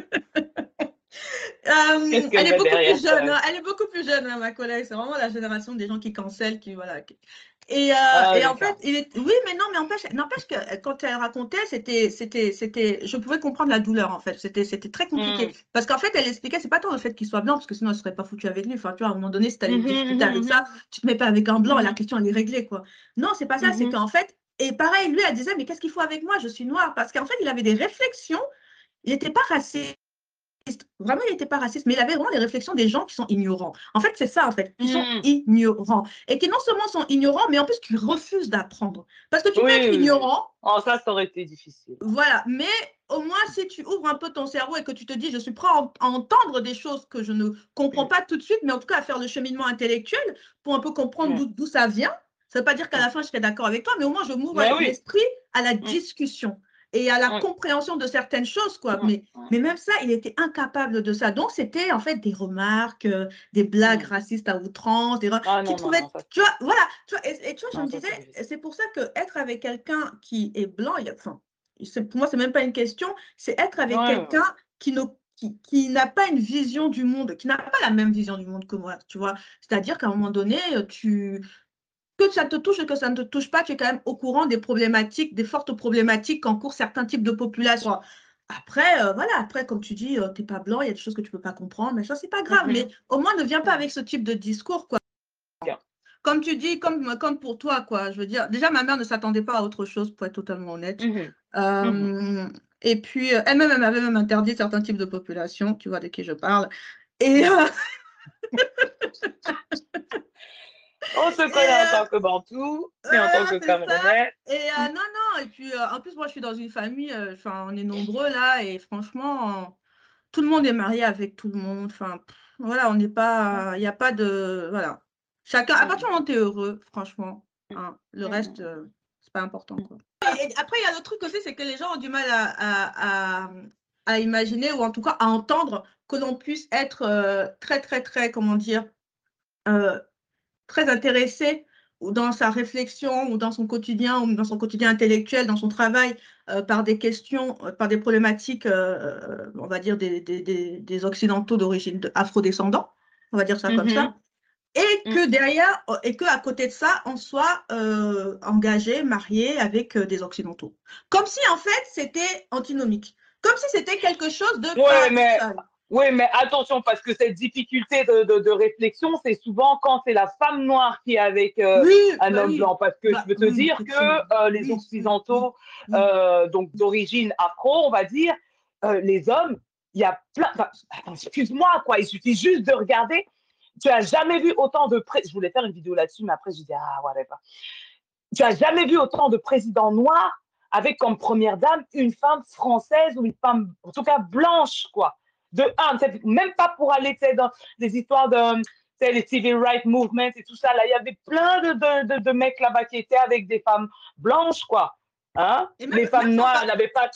euh, elle, est beaucoup plus jeune, hein. elle est beaucoup plus jeune, hein, ma collègue. C'est vraiment la génération des gens qui cancellent, qui voilà. Et, euh, ah, et en fait, il est... oui, mais non, mais n'empêche que euh, quand elle racontait, c'était, c'était, c'était, je pouvais comprendre la douleur en fait. C'était, c'était très compliqué hmm. parce qu'en fait, elle expliquait, c'est pas tant le fait qu'il soit blanc, parce que sinon, elle serait pas foutue avec lui. Enfin, tu vois, à un moment donné, si tu allais mmh, discuter avec ça, tu te mets pas avec un blanc la question elle est réglée quoi. Non, c'est pas ça. C'est qu'en fait, et pareil, lui, elle disait, mais qu'est-ce qu'il faut avec moi? Je suis noire parce qu'en fait, il avait des réflexions. Il n'était pas raciste Vraiment, il n'était pas raciste, mais il avait vraiment les réflexions des gens qui sont ignorants. En fait, c'est ça, en fait. Ils sont mmh. ignorants. Et qui non seulement sont ignorants, mais en plus qui refusent d'apprendre. Parce que tu peux être ignorant. Oh, ça, ça aurait été difficile. Voilà. Mais au moins, si tu ouvres un peu ton cerveau et que tu te dis, je suis prêt à, entendre des choses que je ne comprends pas tout de suite, mais en tout cas à faire le cheminement intellectuel pour un peu comprendre mmh. d'où ça vient. Ça ne veut pas dire qu'à la fin, je serai d'accord avec toi, mais au moins, je m'ouvre l'esprit à la discussion et à la compréhension de certaines choses, quoi. Mais, mais même ça, il était incapable de ça. Donc, c'était en fait des remarques, euh, des blagues racistes à outrance, des ah, tu vois, voilà. Tu vois, et, tu vois, je me disais, c'est pour ça que être avec quelqu'un qui est blanc, il, enfin, pour moi, c'est même pas une question, c'est être avec quelqu'un qui ne qui, qui n'a pas une vision du monde, qui n'a pas la même vision du monde que moi, tu vois. C'est-à-dire qu'à un moment donné, tu, que ça te touche et que ça ne te touche pas, tu es quand même au courant des problématiques, des fortes problématiques qu'encourent certains types de populations. Après, euh, voilà, après, comme tu dis, euh, tu n'es pas blanc, il y a des choses que tu ne peux pas comprendre, mais ça, c'est pas grave. Mais au moins, ne viens pas avec ce type de discours, quoi. Comme tu dis, comme, comme pour toi, quoi. Je veux dire, déjà, ma mère ne s'attendait pas à autre chose, pour être totalement honnête. Mhm. Euh, mhm. Et puis, elle-même, elle m'avait même interdit certains types de populations, tu vois de qui je parle. Et. On se connaît en tant que Bantou et en tant que Camerounais. Et euh, non, non, et puis euh, en plus, moi, je suis dans une famille, euh, enfin, on est nombreux là, et franchement, tout le monde est marié avec tout le monde. Enfin, voilà, on n'est pas, il n'y a pas de, voilà. Chacun, à partir du moment où tu es heureux, franchement, hein, le reste, c'est pas important. Quoi. Et après, il y a le truc aussi, c'est que les gens ont du mal à, à, à, imaginer ou en tout cas à entendre que l'on puisse être très, très, très, comment dire, très intéressé dans sa réflexion ou dans son quotidien ou dans son quotidien intellectuel, dans son travail, euh, par des questions, euh, par des problématiques, euh, on va dire, des, des, des, occidentaux d'origine afro-descendants, on va dire ça comme ça, mm-hmm. et que mm. derrière, et que à côté de ça, on soit engagé, marié avec des occidentaux. Comme si, en fait, c'était antinomique. Comme si c'était quelque chose de... Ouais, mais... Oui, mais attention, parce que cette difficulté de, de, réflexion, c'est souvent quand c'est la femme noire qui est avec euh, un bah homme blanc. Parce que bah je veux te dire que euh, les Occidentaux, euh, donc d'origine afro, on va dire, les hommes, il y a plein. Excuse-moi, quoi, il suffit juste de regarder. Tu as jamais vu autant de. Pré... Je voulais faire une vidéo là-dessus, mais après, je dis, ah, ouais, pas. Tu as jamais vu autant de présidents noirs avec comme première dame une femme française ou une femme, en tout cas blanche, quoi de un, même pas pour aller dans des histoires de les civil rights movements et tout ça. Là, il y avait plein de, de, de, de mecs là-bas qui étaient avec des femmes blanches, quoi. Hein? les femmes noires, elles n'avaient pas,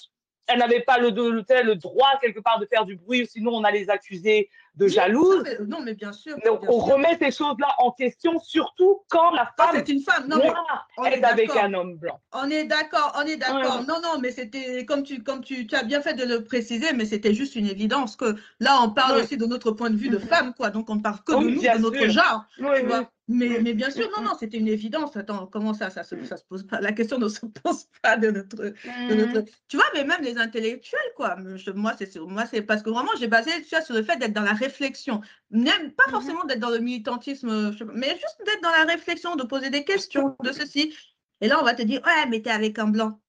elles n'avaient pas le, le, le, droit quelque part de faire du bruit, sinon on allait les accuser de jalouses. Non, mais, bien sûr. On remet ces choses-là en question, surtout quand la femme c'est une femme. Non, noire est, est avec un homme blanc. On est d'accord, on est d'accord. Ouais. Non, non, mais c'était comme tu, comme tu, tu as bien fait de le préciser, mais c'était juste une évidence que là, on parle ouais. aussi de notre point de vue de femme, quoi. Donc, on ne parle que de nous, de notre sûr. genre. Oui, tu oui. vois. Mais, mais bien sûr, non, non, c'était une évidence. Attends, comment ça, ça se, ça se pose pas? La question ne se pose pas de notre, de notre... Tu vois, mais même les intellectuels, quoi. Moi, c'est moi, c'est parce que vraiment, j'ai basé tu vois, sur le fait d'être dans la réflexion. Même pas forcément d'être dans le militantisme, mais juste d'être dans la réflexion, de poser des questions, de ceci. Et là, on va te dire, ouais, mais t'es avec un blanc.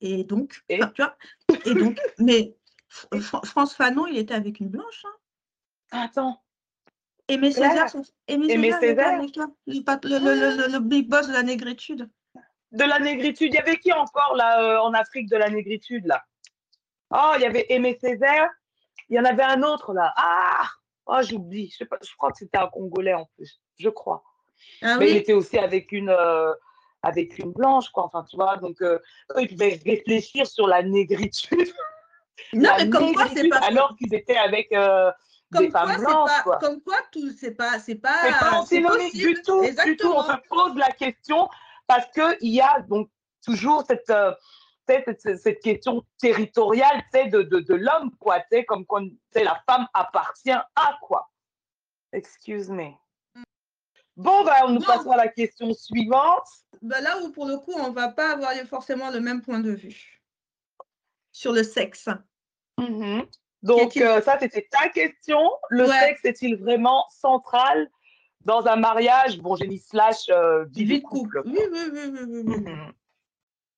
Et donc, Et tu vois, et donc, mais Fr France Fanon, il était avec une blanche. Hein. Attends. Aimé Césaire, son... Aimé Aimé Césaire, Césaire. le, le, le, le, big boss de la négritude. De la négritude. Il y avait qui encore là euh, en Afrique de la négritude là? Oh, il y avait Aimé Césaire. Il y en avait un autre là. Ah Oh, j'oublie. Je, sais pas, je crois que c'était un Congolais en plus. Je crois. Ah, Mais oui? il était aussi avec une, euh, avec une blanche, quoi. Enfin, tu vois, donc euh, eux, ils pouvaient réfléchir sur la négritude. Non, la mais comme quoi, c'est pas. Alors qu'ils étaient avec euh, des Comme quoi, femmes c'est blanches, pas, quoi. comme quoi, tout, c'est pas, c'est pas, C'est pas antinomique du tout, du tout. Exactement. On se pose la question parce qu'il y a donc toujours cette, cette, question territoriale tu sais, de, de, de l'homme, quoi. tu sais, Comme quand tu sais, la femme appartient à quoi. Excuse me. Bon, ben, nous Non. passons à la question suivante. Ben là où, pour le coup, on va pas avoir forcément le même point de vue sur le sexe. Mhm. Donc, euh, ça, c'était ta question. Le Ouais. sexe est-il vraiment central dans un mariage? Bon, j'ai mis slash euh, vie de Vie de couple. couple. Oui, oui, oui, oui. Mhm.